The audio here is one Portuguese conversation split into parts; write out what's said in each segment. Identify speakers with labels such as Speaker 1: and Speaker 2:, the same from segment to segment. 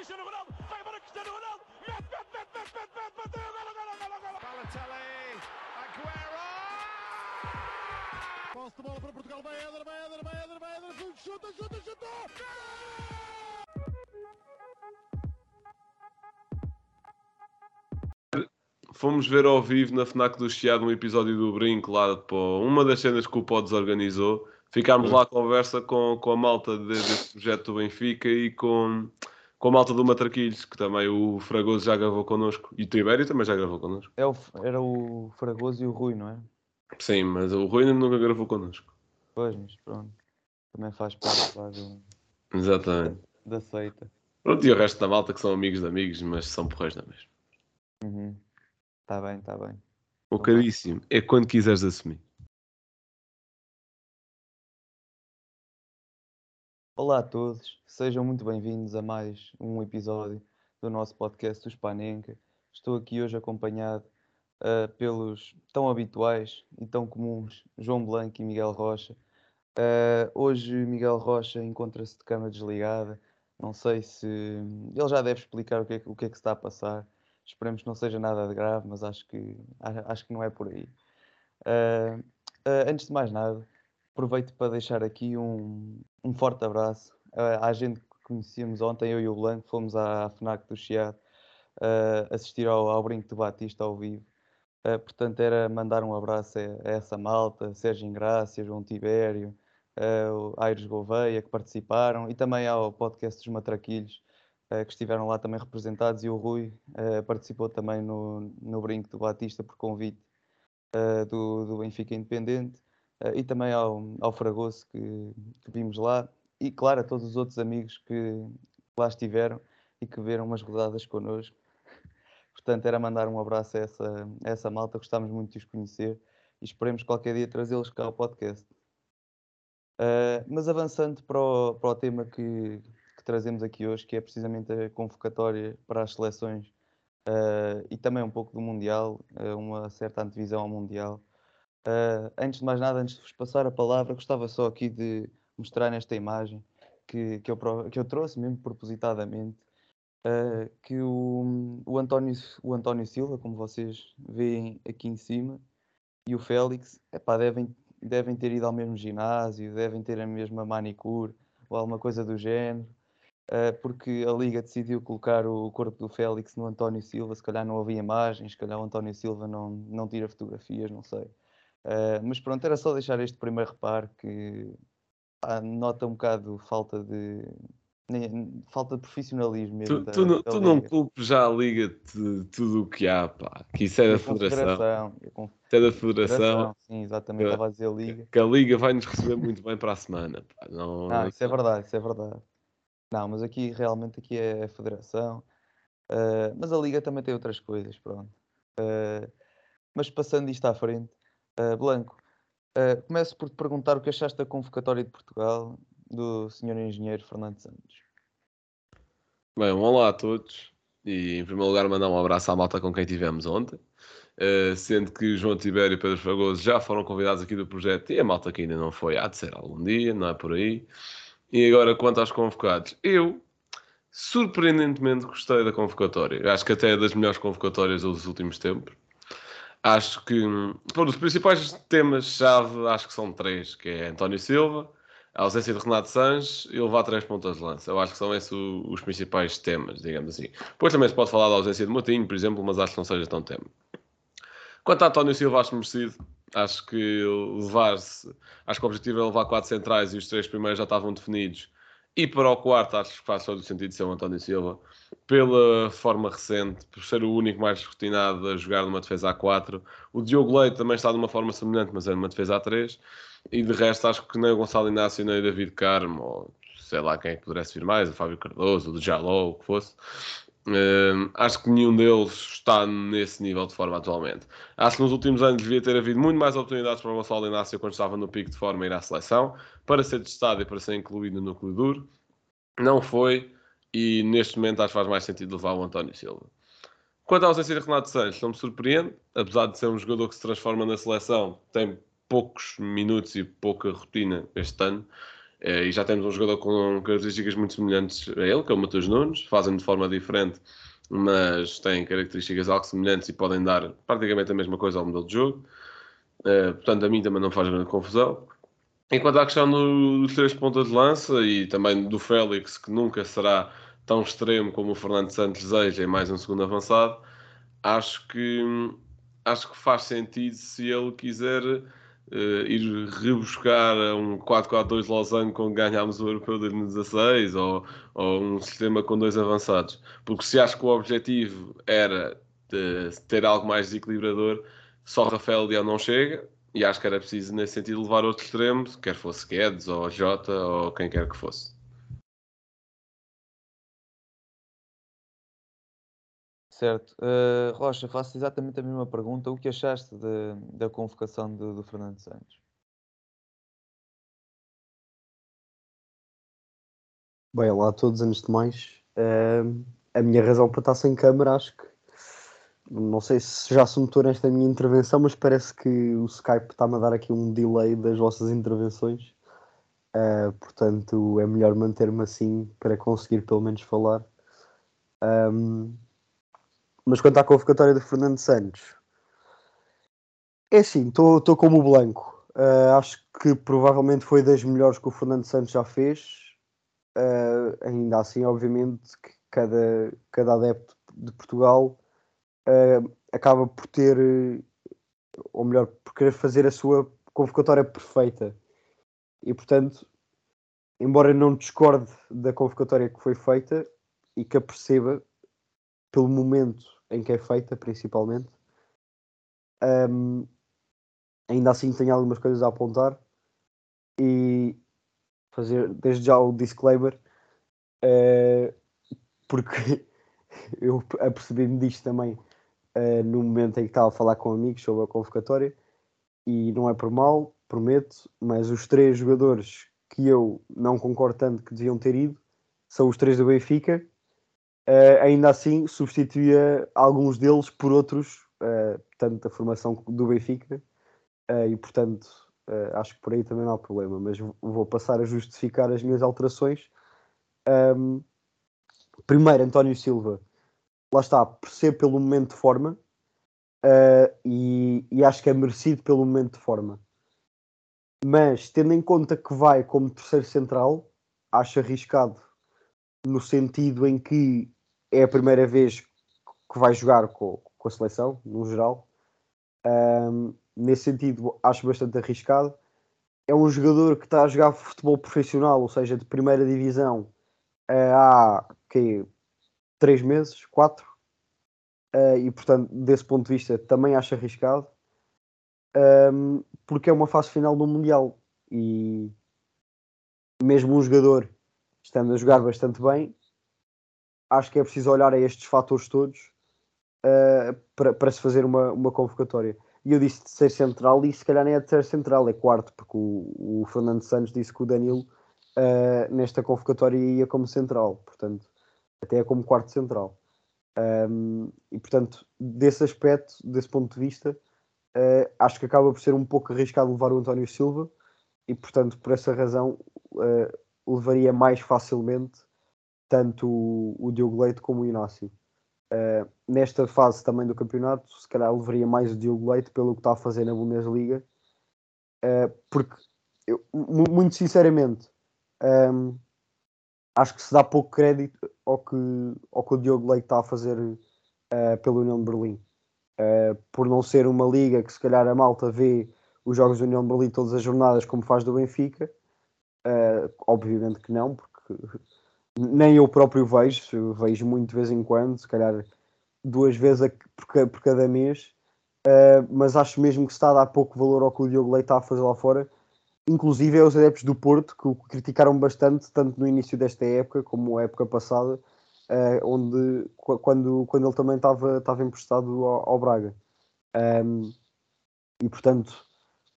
Speaker 1: Cristiano Ronaldo, vai embora Cristiano Ronaldo, mete, mete, mete, mete, mete, mete, bateu, golo, golo, golo, golo.
Speaker 2: Balotelli, Aguero!
Speaker 3: Posse de bola para Portugal, vai Éder, vai Éder, vai Éder, vai Éder, chuta, chuta, chuta!
Speaker 4: Fomos ver ao vivo na FNAC do Chiado um episódio do Brinco lá para uma das cenas que o Podes organizou. Ficámos lá à conversa com, com a malta de, desse projeto do Benfica e com, com a malta do Matraquilhos, que também o Fragoso já gravou connosco. E o Tibério também já gravou connosco.
Speaker 5: É o, era o Fragoso e o Rui, não é?
Speaker 4: Sim, mas o Rui nunca gravou connosco.
Speaker 5: Pois, mas pronto. Também faz parte lá do,
Speaker 4: Exatamente.
Speaker 5: da seita.
Speaker 4: Pronto, e o resto da malta que são amigos de amigos, mas são porreiros da mesma.
Speaker 5: Uhum. Tá bem, tá bem.
Speaker 4: O caríssimo, é quando quiseres assumir.
Speaker 5: Olá a todos, sejam muito bem-vindos a mais um episódio do nosso podcast dos Panenka. Estou aqui hoje acompanhado ah, pelos tão habituais e tão comuns João Blanco e Miguel Rocha. Ah, hoje Miguel Rocha encontra-se de cama desligada. Não sei se ele já deve explicar o que é, o que, é que se está a passar. Esperemos que não seja nada de grave, mas acho que, acho que não é por aí. Ah, antes de mais nada, aproveito para deixar aqui um, um forte abraço ah, à gente que conhecíamos ontem, eu e o Blanco, fomos à FNAC do Chiado ah, assistir ao, ao Brinco do Batista ao vivo. Ah, portanto, era mandar um abraço a, a essa malta, Sérgio Ingrácia, João Tibério, o Aires Gouveia, que participaram, e também ao podcast dos Matraquilhos, ah, que estiveram lá também representados, e o Rui ah, participou também no, no Brinco do Batista por convite do, do Benfica Independente, e também ao, ao Fragoso, que, que vimos lá, e claro, a todos os outros amigos que lá estiveram e que viram umas rodadas connosco. Portanto, era mandar um abraço a essa, a essa malta, gostávamos muito de os conhecer e esperemos qualquer dia trazê-los cá ao podcast. Ah, mas avançando para o, para o tema que, que trazemos aqui hoje, que é precisamente a convocatória para as seleções ah, e também um pouco do Mundial, ah, uma certa antevisão ao Mundial. Ah, antes de mais nada, antes de vos passar a palavra, gostava só aqui de mostrar nesta imagem que, que, eu, que eu trouxe mesmo propositadamente uh, que o, o, António, o António Silva, como vocês veem aqui em cima, e o Félix, epá, devem, devem ter ido ao mesmo ginásio, devem ter a mesma manicure ou alguma coisa do género, uh, porque a Liga decidiu colocar o corpo do Félix no António Silva, se calhar não havia imagens, se calhar o António Silva não, não tira fotografias, não sei. Uh, mas pronto, era só deixar este primeiro reparo que pá, nota um bocado falta de nem- falta de profissionalismo mesmo.
Speaker 4: Tu,
Speaker 5: da-
Speaker 4: tu, não- tu não culpes já a Liga de tudo o que há, pá. Que isso é da
Speaker 5: a
Speaker 4: Federação.
Speaker 5: A
Speaker 4: Isso é da Federação.
Speaker 5: Sim, exatamente,
Speaker 4: Que-
Speaker 5: estava a dizer Liga.
Speaker 4: Que a Liga vai nos receber muito bem para a semana. Pá. Não,
Speaker 5: Não, isso é verdade, isso é verdade. Não, mas aqui realmente aqui é a Federação. ah, mas a Liga também tem outras coisas, pronto. Ah, mas passando isto à frente, ah, Blanco, ah, começo por te perguntar o que achaste da convocatória de Portugal do Sr. Engenheiro Fernando Santos.
Speaker 4: Bem, olá a todos. E em primeiro lugar, mandar um abraço à malta com quem tivemos ontem. Uh, sendo que João Tibério e Pedro Fragoso já foram convidados aqui do projeto e a malta que ainda não foi, há de ser algum dia, não é por aí. E agora, quanto aos convocados, eu surpreendentemente gostei da convocatória. Acho que até é das melhores convocatórias dos últimos tempos. Acho que, pô, os principais temas-chave, acho que são três, que é António Silva, a ausência de Renato Sanches e levar três pontas de lança. Eu acho que são esses os principais temas, digamos assim. Depois também se pode falar da ausência de Moutinho, por exemplo, mas acho que não seja tão tema. Quanto a António Silva, acho merecido. Acho que levar-se. Acho que o objetivo é levar quatro centrais e os três primeiros já estavam definidos. E para o quarto, acho que faz todo o sentido ser o António Silva. Pela forma recente, por ser o único mais rotinado a jogar numa defesa A4. O Diogo Leite também está de uma forma semelhante, mas é numa defesa A3. E de resto, acho que nem o Gonçalo Inácio, nem o David Carmo, ou sei lá quem é que pudesse vir mais, o Fábio Cardoso, o Jaló, o que fosse. Hum, acho que nenhum deles está nesse nível de forma atualmente. Acho que nos últimos anos devia ter havido muito mais oportunidades para o Gonçalo Inácio quando estava no pico de forma ir à seleção, para ser testado e para ser incluído no núcleo duro. Não foi, e neste momento acho que faz mais sentido levar o António Silva. Quanto à ausência de Renato Sanches, não me surpreende, apesar de ser um jogador que se transforma na seleção, tem poucos minutos e pouca rotina este ano, Eh, e já temos um jogador com características muito semelhantes a ele, que é o Matheus Nunes, fazem de forma diferente, mas têm características algo semelhantes e podem dar praticamente a mesma coisa ao modelo de jogo. Uh, portanto, a mim também não faz grande confusão. Enquanto à questão do, dos três pontas de lança e também do Félix, que nunca será tão extremo como o Fernando Santos deseja em mais um segundo avançado, acho que, acho que faz sentido se ele quiser uh, ir rebuscar um 4-4-2 Lausanne quando ganhámos o Europeu de 2016 ou, ou um sistema com dois avançados. Porque se acho que o objetivo era ter algo mais desequilibrador, só Rafael Leão não chega e acho que era preciso nesse sentido levar outro extremo, quer fosse Guedes ou Jota ou quem quer que fosse.
Speaker 5: Certo. Uh, Rocha, faço exatamente a mesma pergunta. O que achaste de, da convocação do, do Fernando Santos?
Speaker 6: Bem, olá a todos, antes de mais. Uh, a minha razão para estar sem câmera, acho que. Não sei se já se notou nesta minha intervenção, mas parece que o Skype está-me a dar aqui um delay das vossas intervenções. Uh, portanto, é melhor manter-me assim para conseguir pelo menos falar. Um, mas quanto à convocatória de Fernando Santos, é assim, estou como o Blanco. Uh, acho que provavelmente foi das melhores que o Fernando Santos já fez. Uh, ainda assim, obviamente, que cada, cada adepto de Portugal uh, acaba por ter, ou melhor, por querer fazer a sua convocatória perfeita. E portanto, embora não discorde da convocatória que foi feita e que a perceba, pelo momento em que é feita, principalmente. Um, ainda assim, tenho algumas coisas a apontar e fazer desde já o disclaimer, uh, porque eu apercebi-me disto também uh, no momento em que estava a falar com amigos sobre a convocatória e não é por mal, prometo, mas os três jogadores que eu não concordo tanto que deviam ter ido são os três do Benfica Uh, ainda assim substituía alguns deles por outros, uh, tanto da formação do Benfica, uh, e portanto acho que por aí também não há problema, mas vou passar a justificar as minhas alterações. Um, primeiro, António Silva, lá está, percebo pelo momento de forma, e, e acho que é merecido pelo momento de forma. Mas tendo em conta que vai como terceiro central, acho arriscado no sentido em que é a primeira vez que vai jogar com, com a seleção, no geral. Um, nesse sentido, acho bastante arriscado. É um jogador que está a jogar futebol profissional, ou seja, de primeira divisão, uh, há que, três meses, quatro. Uh, e portanto, desse ponto de vista, também acho arriscado. Um, porque é uma fase final do Mundial e mesmo um jogador estando a jogar bastante bem, acho que é preciso olhar a estes fatores todos uh, para, se fazer uma, uma convocatória. E eu disse de ser central e se calhar nem é de ser central, é quarto, porque o, o Fernando Santos disse que o Danilo uh, nesta convocatória ia como central, portanto, até é como quarto central. Um, e portanto, desse aspecto, desse ponto de vista, uh, acho que acaba por ser um pouco arriscado levar o António Silva e portanto, por essa razão, levaria mais facilmente tanto o, o Diogo Leite como o Inácio. Uh, nesta fase também do campeonato, se calhar levaria mais o Diogo Leite pelo que está a fazer na Bundesliga, uh, porque eu, muito sinceramente um, acho que se dá pouco crédito ao que, ao que o Diogo Leite está a fazer uh, pela União de Berlim. por não ser uma liga que se calhar a malta vê os jogos da União de Berlim todas as jornadas como faz do Benfica, obviamente que não, porque nem eu próprio vejo, vejo muito de vez em quando, se calhar duas vezes por, por cada mês, uh, mas acho mesmo que se está a dar pouco valor ao que o Diogo Leite está a fazer lá fora, inclusive é os adeptos do Porto que o criticaram bastante, tanto no início desta época como a época passada, uh, onde, quando, quando ele também estava emprestado ao, ao Braga. Um, e portanto,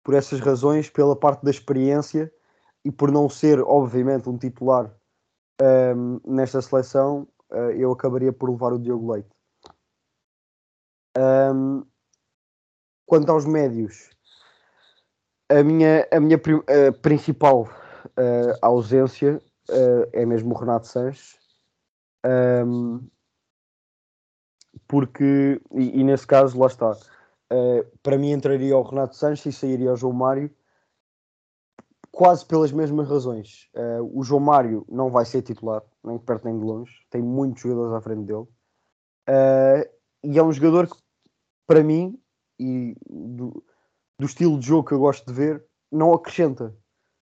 Speaker 6: por essas razões, pela parte da experiência e por não ser, obviamente, um titular um, nesta seleção, uh, eu acabaria por levar o Diogo Leite. Um, quanto aos médios, a minha, a minha uh, principal uh, a ausência uh, é mesmo o Renato Sanches. Um, porque, e, e, nesse caso, lá está. Uh, para mim entraria o Renato Sanches e sairia o João Mário quase pelas mesmas razões. Uh, o João Mário não vai ser titular, nem de perto nem de longe, tem muitos jogadores à frente dele. Uh, e é um jogador que, para mim, e do, do, estilo de jogo que eu gosto de ver, não acrescenta.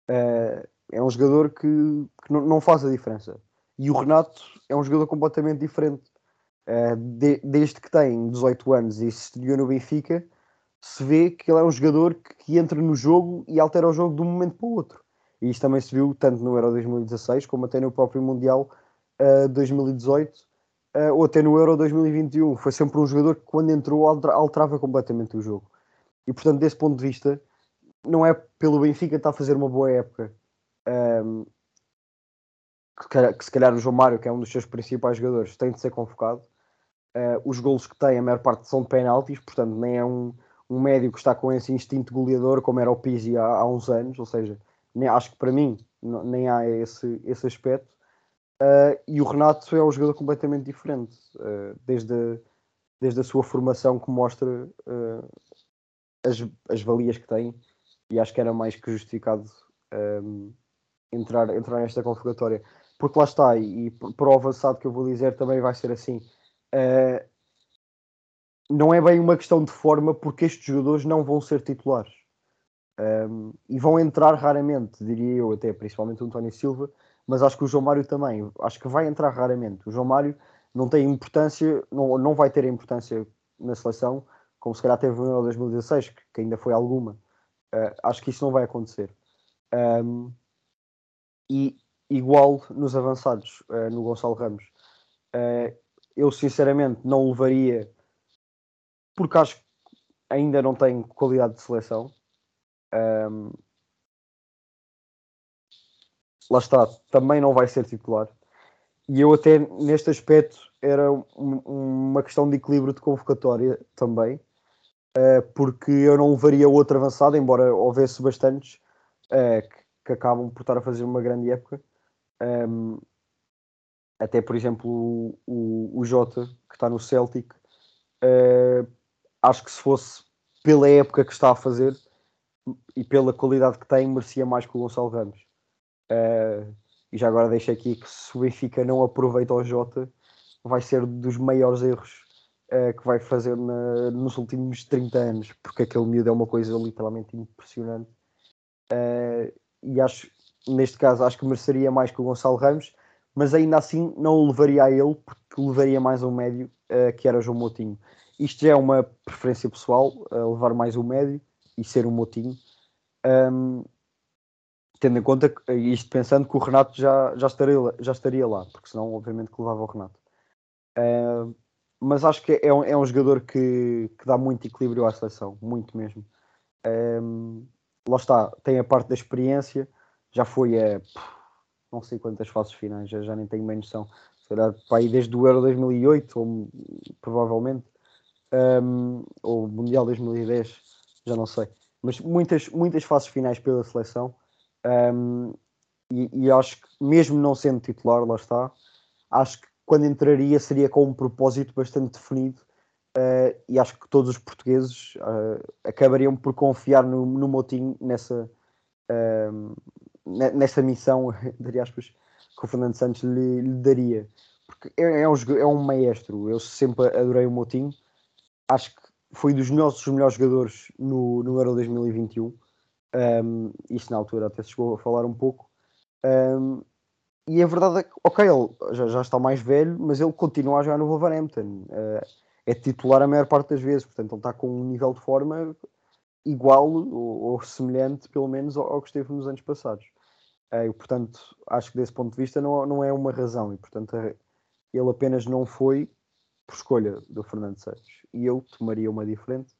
Speaker 6: Uh, é um jogador que, que não, não, faz a diferença. E o Renato é um jogador completamente diferente. De, desde que tem 18 anos e se estreou no Benfica, se vê que ele é um jogador que, que, entra no jogo e altera o jogo de um momento para o outro. E isto também se viu tanto no Euro 2016 como até no próprio Mundial uh, 2018 uh, ou até no Euro 2021. Foi sempre um jogador que, quando entrou, alterava completamente o jogo. E portanto, desse ponto de vista, não é pelo Benfica estar a fazer uma boa época. Um, que, que, se calhar o João Mário, que é um dos seus principais jogadores, tem de ser convocado. Uh, os golos que tem, a maior parte são de penaltis, portanto, nem é um, um médio que está com esse instinto goleador como era o Pizzi há, há uns anos, ou seja, nem, acho que para mim nem há esse, esse aspecto. Uh, e o Renato é um jogador completamente diferente, uh, desde, a, desde a sua formação que mostra as, as valias que tem, e acho que era mais que justificado um, entrar, entrar nesta convocatória. Porque lá está, e, e para o avançado que eu vou dizer também vai ser assim. Uh, não é bem uma questão de forma, porque estes jogadores não vão ser titulares. Um, e vão entrar raramente, diria eu, até principalmente o António Silva, mas acho que o João Mário também. Acho que vai entrar raramente. O João Mário não tem importância, não, não vai ter importância na seleção, como se calhar teve no Euro 2016, que, que ainda foi alguma. Uh, acho que isso não vai acontecer. Um, e igual nos avançados, uh, no Gonçalo Ramos. Uh, eu sinceramente não levaria porque acho que ainda não tem qualidade de seleção. Um, lá está, também não vai ser titular. E eu até neste aspecto era um, uma questão de equilíbrio de convocatória também, uh, porque eu não levaria outro avançado, embora houvesse bastantes uh, que, que, acabam por estar a fazer uma grande época. Um, até por exemplo o, o, Jota, que está no Celtic, uh, acho que se fosse pela época que está a fazer e pela qualidade que tem, merecia mais que o Gonçalo Ramos. E já agora deixo aqui que se o Benfica não aproveita o Jota, vai ser dos maiores erros uh, que vai fazer na, nos últimos 30 anos, porque aquele miúdo é uma coisa literalmente impressionante. Uh, e acho, neste caso, acho que mereceria mais que o Gonçalo Ramos, mas ainda assim não o levaria a ele, porque levaria mais um médio, que era João Moutinho. Isto já é uma preferência pessoal, levar mais o médio e ser um motinho. Um, tendo em conta, isto pensando que o Renato já, já, estaria, já estaria lá, porque senão, obviamente, que levava o Renato. Uh, mas acho que é um, é um jogador que, que dá muito equilíbrio à seleção, muito mesmo. Um, lá está, tem a parte da experiência, já foi a não sei quantas fases finais, já, já nem tenho bem noção. Se calhar para aí desde o Euro 2008, ou provavelmente, um, ou Mundial 2010, já não sei, mas muitas, muitas fases finais pela seleção. Um, e, e, acho que, mesmo não sendo titular, lá está, acho que quando entraria seria com um propósito bastante definido. Uh, e acho que todos os portugueses uh, acabariam por confiar no, no nessa, uh, nessa missão, entre aspas, que o Fernando Santos lhe, lhe daria. Porque é, é, um, é um maestro, eu sempre adorei o Motinho acho que foi dos nossos melhores jogadores no, no Euro 2021. Um, isto na altura até se chegou a falar um pouco. Um, e a verdade é que, ok, ele já, já, está mais velho, mas ele continua a jogar no Wolverhampton. Uh, é titular a maior parte das vezes, portanto, ele está com um nível de forma igual ou, ou semelhante, pelo menos, ao, ao, que esteve nos anos passados. Uh, portanto, acho que desse ponto de vista não, não é uma razão, e portanto, ele apenas não foi por escolha do Fernando Santos. E eu tomaria uma diferente,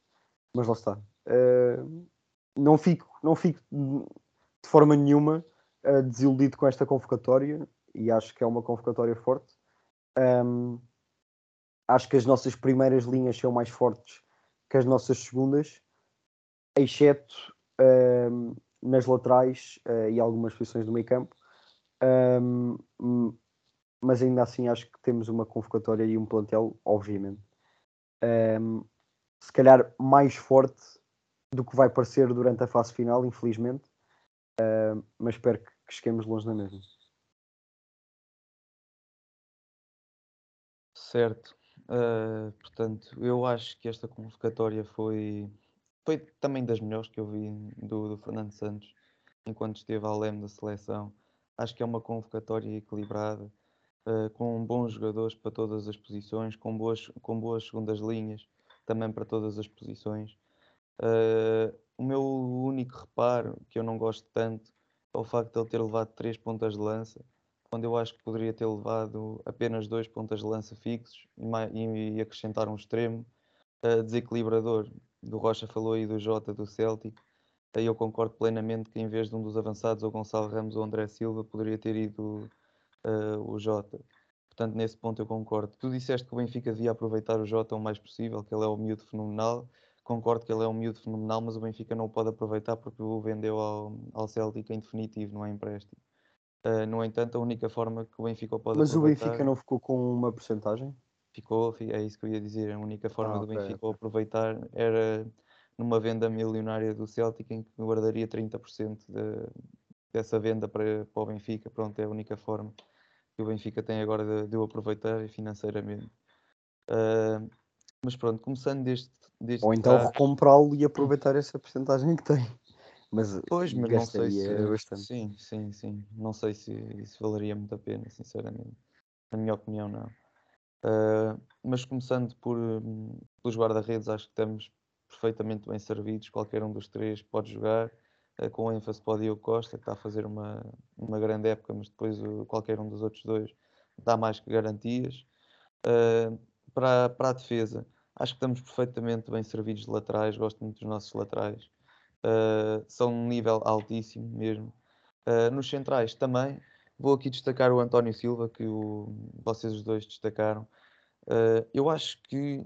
Speaker 6: mas lá está. Uh, não, fico, não fico de forma nenhuma desiludido com esta convocatória e acho que é uma convocatória forte. Um, acho que as nossas primeiras linhas são mais fortes que as nossas segundas, exceto um, nas laterais uh, e algumas posições do meio campo. Um, mas ainda assim acho que temos uma convocatória e um plantel, obviamente, se calhar mais forte do que vai parecer durante a fase final, infelizmente, uh, mas espero que, que cheguemos longe na mesma.
Speaker 5: Certo. Uh, portanto, eu acho que esta convocatória foi, foi também das melhores que eu vi do, do Fernando Santos enquanto esteve ao leme da seleção. Acho que é uma convocatória equilibrada, uh, com bons jogadores para todas as posições, com boas, com boas segundas linhas também para todas as posições. Uh, o meu único reparo, que eu não gosto tanto, é o facto de ele ter levado três pontas de lança, quando eu acho que poderia ter levado apenas dois pontas de lança fixos e, e acrescentar um extremo uh, desequilibrador. Do Rocha falou aí do Jota do Celtic. Aí eu concordo plenamente que em vez de um dos avançados, o Gonçalo Ramos ou André Silva, poderia ter ido uh, o Jota. Portanto, nesse ponto eu concordo. Tu disseste que o Benfica devia aproveitar o Jota o mais possível, que ele é um miúdo fenomenal. Concordo que ele é um miúdo fenomenal, mas o Benfica não o pode aproveitar porque o vendeu ao, ao Celtic em definitivo, não é empréstimo. Uh, no entanto, a única forma que o Benfica o pode
Speaker 6: mas
Speaker 5: aproveitar...
Speaker 6: Mas o Benfica não ficou com uma porcentagem?
Speaker 5: Ficou, é isso que eu ia dizer. A única forma
Speaker 6: ah,
Speaker 5: do
Speaker 6: okay,
Speaker 5: Benfica aproveitar era numa venda milionária do Celtic em que guardaria 30% de, dessa venda para, para o Benfica. Pronto, é a única forma que o Benfica tem agora de, de o aproveitar financeiramente. Uh, mas pronto, começando deste. deste
Speaker 6: Ou então recomprá-lo e aproveitar essa porcentagem que tem. Mas,
Speaker 5: pois, mas não sei se. Bastante. Sim, sim, sim. Não sei se isso valeria muito a pena, sinceramente. Na minha opinião, não. Uh, mas começando por, um, pelos guarda-redes, acho que estamos perfeitamente bem servidos. Qualquer um dos três pode jogar uh, com ênfase para o Diogo Costa, que está a fazer uma, uma grande época, mas depois uh, qualquer um dos outros dois dá mais que garantias. Uh, para, para a defesa, acho que estamos perfeitamente bem servidos de laterais, gosto muito dos nossos laterais. são um nível altíssimo mesmo. nos centrais também, vou aqui destacar o António Silva, que o, vocês os dois destacaram. eu acho que,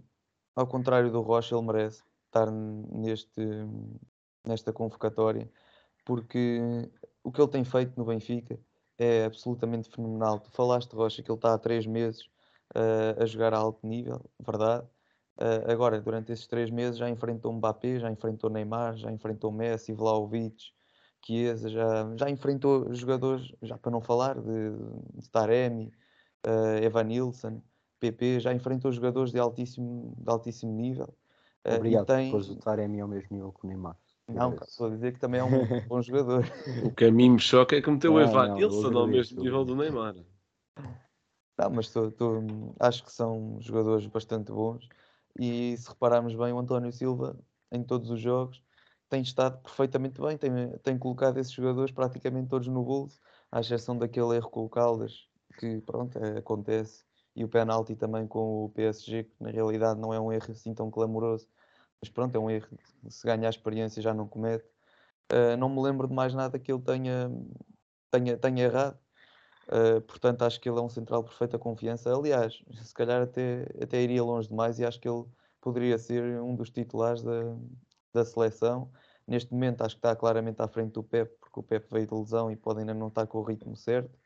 Speaker 5: ao contrário do Rocha, ele merece estar neste, nesta convocatória, porque o que ele tem feito no Benfica é absolutamente fenomenal. Tu falaste, Rocha, que ele está há três meses uh, a jogar a alto nível, verdade. Uh, agora, durante esses três meses, já enfrentou Mbappé, já enfrentou Neymar, já enfrentou Messi, Vlaovic, Chiesa, já, já enfrentou jogadores, já para não falar de, de Taremi, uh, Evan Nilsson, PP, já enfrentou jogadores de altíssimo, de altíssimo nível.
Speaker 6: Obrigado tem... pôs o Taremi ao mesmo nível que o Neymar.
Speaker 5: Não, estou a dizer que também é um bom jogador.
Speaker 4: O que a mim me choca é que meteu o Evan Nilsson ao mesmo nível do Neymar.
Speaker 5: Não, mas tô, tô, acho que são jogadores bastante bons e se repararmos bem, o António Silva em todos os jogos tem estado perfeitamente bem, tem, tem colocado esses jogadores praticamente todos no bolso, à exceção daquele erro com o Caldas, que pronto, é, acontece, e o penalti também com o PSG, que na realidade não é um erro assim tão clamoroso, mas pronto, é um erro, se ganha a experiência já não comete. Uh, não me lembro de mais nada que ele tenha, tenha, tenha errado. Uh, portanto, acho que ele é um central de perfeita confiança. Aliás, se calhar até, até iria longe demais e acho que ele poderia ser um dos titulares da, da seleção. Neste momento, acho que está claramente à frente do Pep, porque o Pep veio de lesão e pode ainda não estar com o ritmo certo.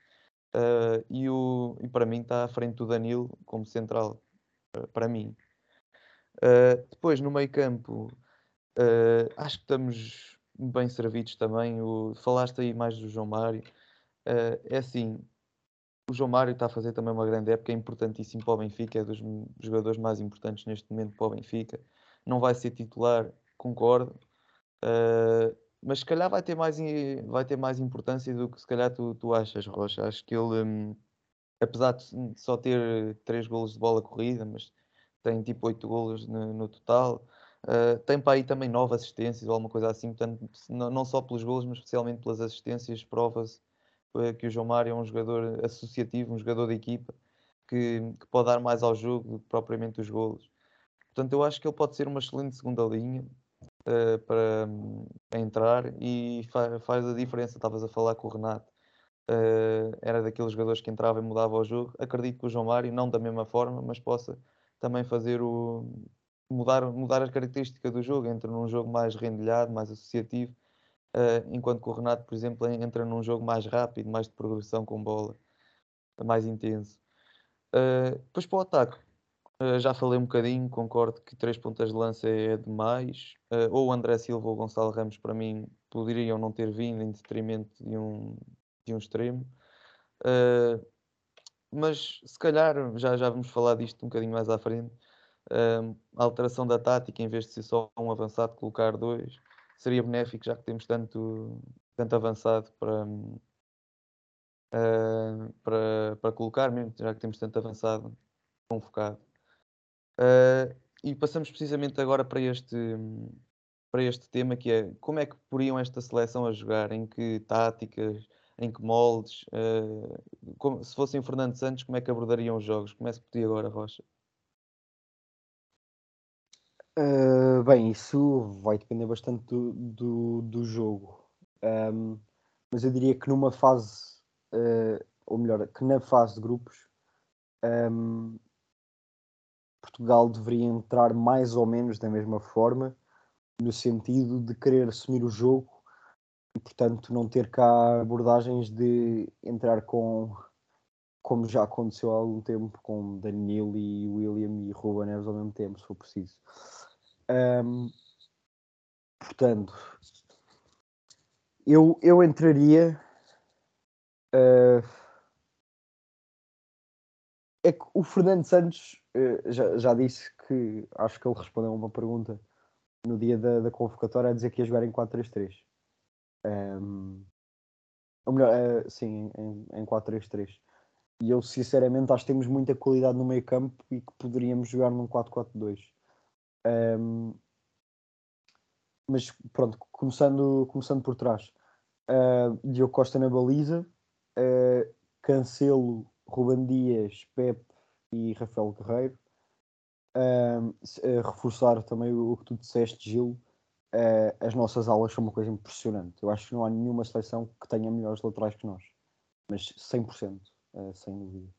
Speaker 5: Uh, e, o, e para mim, está à frente do Danilo como central, para mim. Depois, no meio campo, acho que estamos bem servidos também. O, falaste aí mais do João Mário. Uh, é assim, o João Mário está a fazer também uma grande época, é importantíssimo para o Benfica, é dos jogadores mais importantes neste momento para o Benfica. Não vai ser titular, concordo, mas se calhar vai ter mais, vai ter mais importância do que se calhar tu, tu achas, Rocha. Acho que ele, um, apesar de só ter três golos de bola corrida, mas tem tipo 8 golos no, no total. Uh, tem para aí também 9 assistências ou alguma coisa assim, portanto, não, só pelos golos, mas especialmente pelas assistências, prova-se uh, que o João Mário é um jogador associativo, um jogador de equipa, que, que, pode dar mais ao jogo do que propriamente os golos. Portanto, eu acho que ele pode ser uma excelente segunda linha uh, para, um, entrar e fa faz a diferença. Estavas a falar com o Renato, era daqueles jogadores que entrava e mudava o jogo. Acredito que o João Mário, não da mesma forma, mas possa também fazer o mudar, mudar as características do jogo, entre num jogo mais rendilhado, mais associativo, eh, enquanto que o Renato, por exemplo, en- entra num jogo mais rápido, mais de progressão com bola, mais intenso. Eh, depois para o ataque, eh, já falei um bocadinho, concordo que três pontas de lança é demais. Eh, ou André Silva ou Gonçalo Ramos, para mim, poderiam não ter vindo em detrimento de um, de um extremo. Mas se calhar, já, já vamos falar disto um bocadinho mais à frente, a alteração da tática, em vez de ser só um avançado, colocar dois, seria benéfico, já que temos tanto, tanto avançado para, eh, para, para colocar, mesmo já que temos tanto avançado convocado. Eh, e passamos precisamente agora para este, para este tema que é como é que poriam esta seleção a jogar, em que táticas, em que moldes, eh, como- se fossem Fernando Santos, como é que abordariam os jogos? Começa por ti agora, Rocha.
Speaker 6: Uh, bem, isso vai depender bastante do, do, do jogo. Um, mas eu diria que numa fase, uh, ou melhor, que na fase de grupos, um, Portugal deveria entrar mais ou menos da mesma forma, no sentido de querer assumir o jogo e, portanto, não ter cá abordagens de entrar com, como já aconteceu há algum tempo, com Danilo e William e Ruben Neves ao mesmo tempo, se for preciso. Um, portanto, eu, eu entraria. uh, é que o Fernando Santos uh, já, já disse que acho que ele respondeu a uma pergunta no dia da, da convocatória a dizer que ia jogar em 4-3-3. Um, ou melhor, uh, sim, em, em 4-3-3. E eu sinceramente acho que temos muita qualidade no meio campo e que poderíamos jogar num 4-4-2. Um, mas pronto, começando, começando por trás. Uh, Diogo Costa na baliza, uh, Cancelo, Ruben Dias, Pepe e Rafael Guerreiro. Uh, reforçar também o, que tu disseste, Gil. Uh, as nossas aulas são uma coisa impressionante. Eu acho que não há nenhuma seleção que tenha melhores laterais que nós, mas 100%, uh, sem dúvida.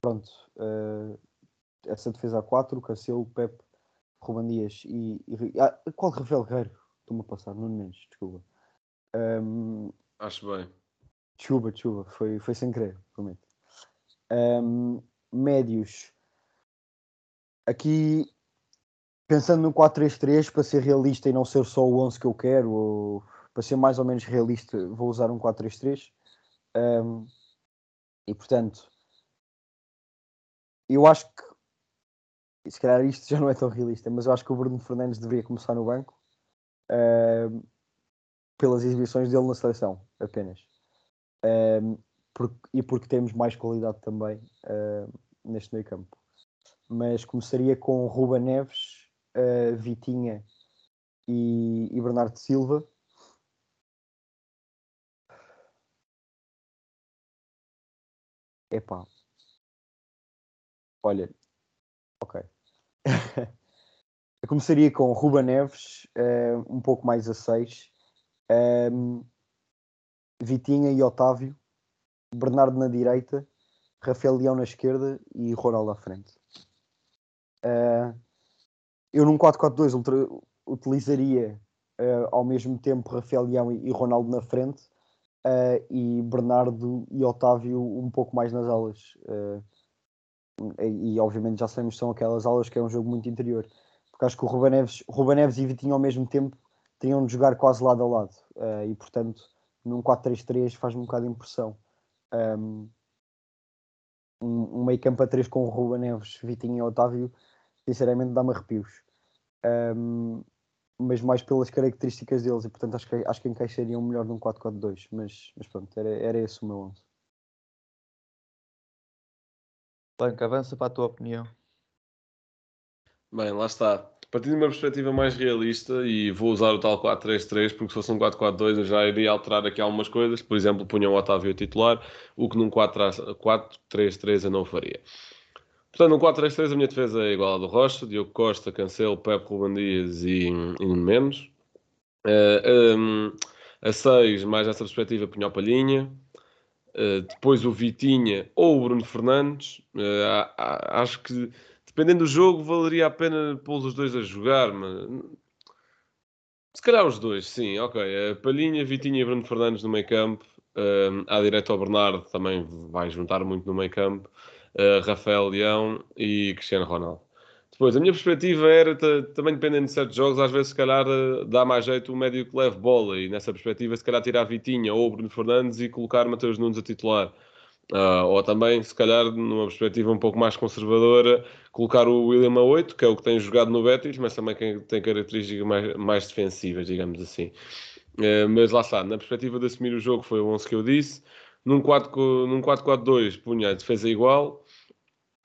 Speaker 6: pronto, essa defesa a 4, Cancelo, Pepe, Ruben Dias e. e ah, qual Rafael Guerreiro? Estou-me a passar, Nuno Mendes, desculpa. Um,
Speaker 4: Acho bem.
Speaker 6: Desculpa, desculpa, foi, foi sem querer, prometo. Um, médios. Aqui, pensando no 4-3-3, para ser realista e não ser só o 11 que eu quero, ou para ser mais ou menos realista, vou usar um 4-3-3. Um, e portanto, eu acho que se calhar isto já não é tão realista, mas eu acho que o Bruno Fernandes deveria começar no banco uh, pelas exibições dele na seleção, apenas. Uh, e porque temos mais qualidade também uh, neste meio campo. Mas começaria com Ruba Neves, Vitinha e, e Bernardo Silva. Epá. Olha, ok. Eu começaria com Ruba Neves, uh, um pouco mais a 6, um, Vitinha e Otávio, Bernardo na direita, Rafael Leão na esquerda e Ronaldo à frente. Uh, eu num 4-4-2 utilizaria uh, ao mesmo tempo Rafael Leão e, Ronaldo na frente e Bernardo e Otávio um pouco mais nas alas e obviamente já sabemos que são aquelas aulas que é um jogo muito interior. Porque acho que o Ruben Neves, Ruben Neves e Vitinho ao mesmo tempo teriam de jogar quase lado a lado. Uh, e portanto, num 4-3-3 faz-me um bocado de impressão. Um, um meio campo a 3 com o Ruben Neves, Vitinho e Otávio, sinceramente dá-me arrepios. Um, mas mais pelas características deles, e portanto acho que, acho que encaixariam melhor num 4-4-2. Mas, mas pronto, era, era esse o meu 11.
Speaker 5: Blanca, avança para a tua opinião.
Speaker 4: Bem, lá está. Partindo de uma perspectiva mais realista, e vou usar o tal 4-3-3, porque se fosse um 4-4-2 eu já iria alterar aqui algumas coisas. Por exemplo, punha o Otávio titular, o que num 4-3-3 eu não faria. Portanto, no 4-3-3 a minha defesa é igual à do Rocha, Diogo Costa, Cancelo, Pepe, Ruben Dias e, e menos. Uh, um, a 6, mais nessa perspectiva, punha o Palhinha. Uh, depois o Vitinha ou o Bruno Fernandes. Uh, acho que dependendo do jogo, valeria a pena pôr os dois a jogar, mas Se calhar os dois, sim, ok. Uh, Palhinha, Vitinha e Bruno Fernandes no meio campo. Uh, à direita ao Bernardo também vai juntar muito no meio campo. Rafael Leão e Cristiano Ronaldo. Depois, a minha perspectiva era, também dependendo de certos jogos, às vezes se calhar uh, dá mais jeito o médio que leve bola e nessa perspectiva se calhar tirar Vitinha ou Bruno Fernandes e colocar Mateus Nunes a titular. Uh, ou também, se calhar, numa perspectiva um pouco mais conservadora, colocar o William a 8, que é o que tem jogado no Betis, mas também tem características mais, mais defensivas, digamos assim. Uh, mas lá está, na perspectiva de assumir o jogo, foi o 11 que eu disse. Num 4-4-2, punha a defesa igual,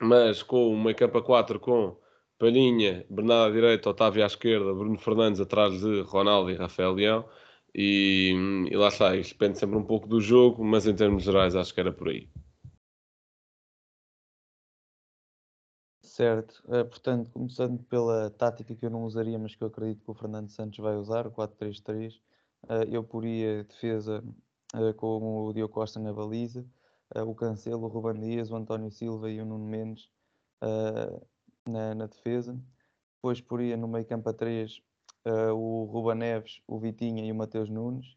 Speaker 4: mas com uma campo a 4 com Palhinha, Bernardo à direita, Otávio à esquerda, Bruno Fernandes atrás de Ronaldo e Rafael Leão. E, e lá está, isto depende sempre um pouco do jogo, mas em termos gerais acho que era por aí.
Speaker 5: Certo, uh, portanto, começando pela tática que eu não usaria, mas que eu acredito que o Fernando Santos vai usar, o 4-3-3, uh, eh, eu poria defesa uh, com o Diogo Costa na baliza, o Cancelo, o Ruben Dias, o António Silva e o Nuno Mendes na, na, defesa. Depois poria no meio campo a 3 uh, o Ruba Neves, o Vitinha e o Mateus Nunes.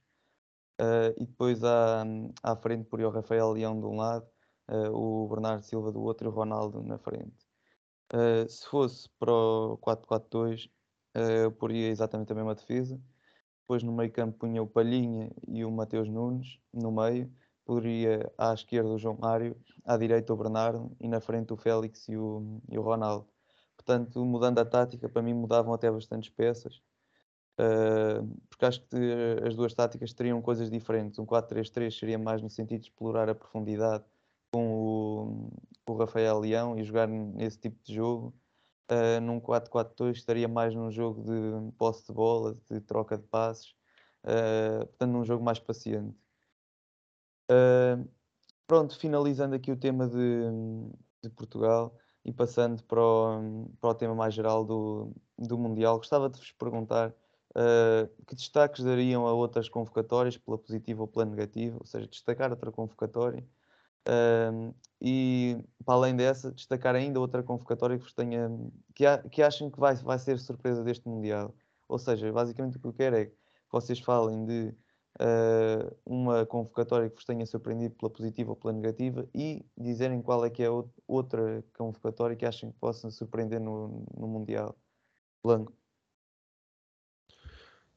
Speaker 5: Uh, e depois à, à frente por o Rafael Leão de um lado, uh, o Bernardo Silva do outro e o Ronaldo na frente. se fosse para o 4-4-2, eu poria exatamente a mesma defesa. Depois no meio campo punha o Palhinha e o Mateus Nunes no meio. Poderia à esquerda o João Mário, à direita o Bernardo e na frente o Félix e o, e o Ronaldo. Portanto, mudando a tática, para mim mudavam até bastantes peças. Uh, porque acho que as duas táticas teriam coisas diferentes. Um 4-3-3 seria mais no sentido de explorar a profundidade com o, o Rafael Leão e jogar nesse tipo de jogo. Uh, num 4-4-2 estaria mais num jogo de posse de bola, de troca de passes, uh, portanto num jogo mais paciente. Uh, pronto, finalizando aqui o tema de, de Portugal e passando para o, para o tema mais geral do, do Mundial, gostava de vos perguntar Uh, que destaques dariam a outras convocatórias, pela positiva ou pela negativa, ou seja, destacar outra convocatória uh, e, para além dessa, destacar ainda outra convocatória que, vos tenha, que, a, que achem que vai, vai ser surpresa deste Mundial. Ou seja, basicamente o que eu quero é que vocês falem de uh, uma convocatória que vos tenha surpreendido pela positiva ou pela negativa e dizerem qual é que é outra convocatória que achem que possa surpreender no, no Mundial. Blanco.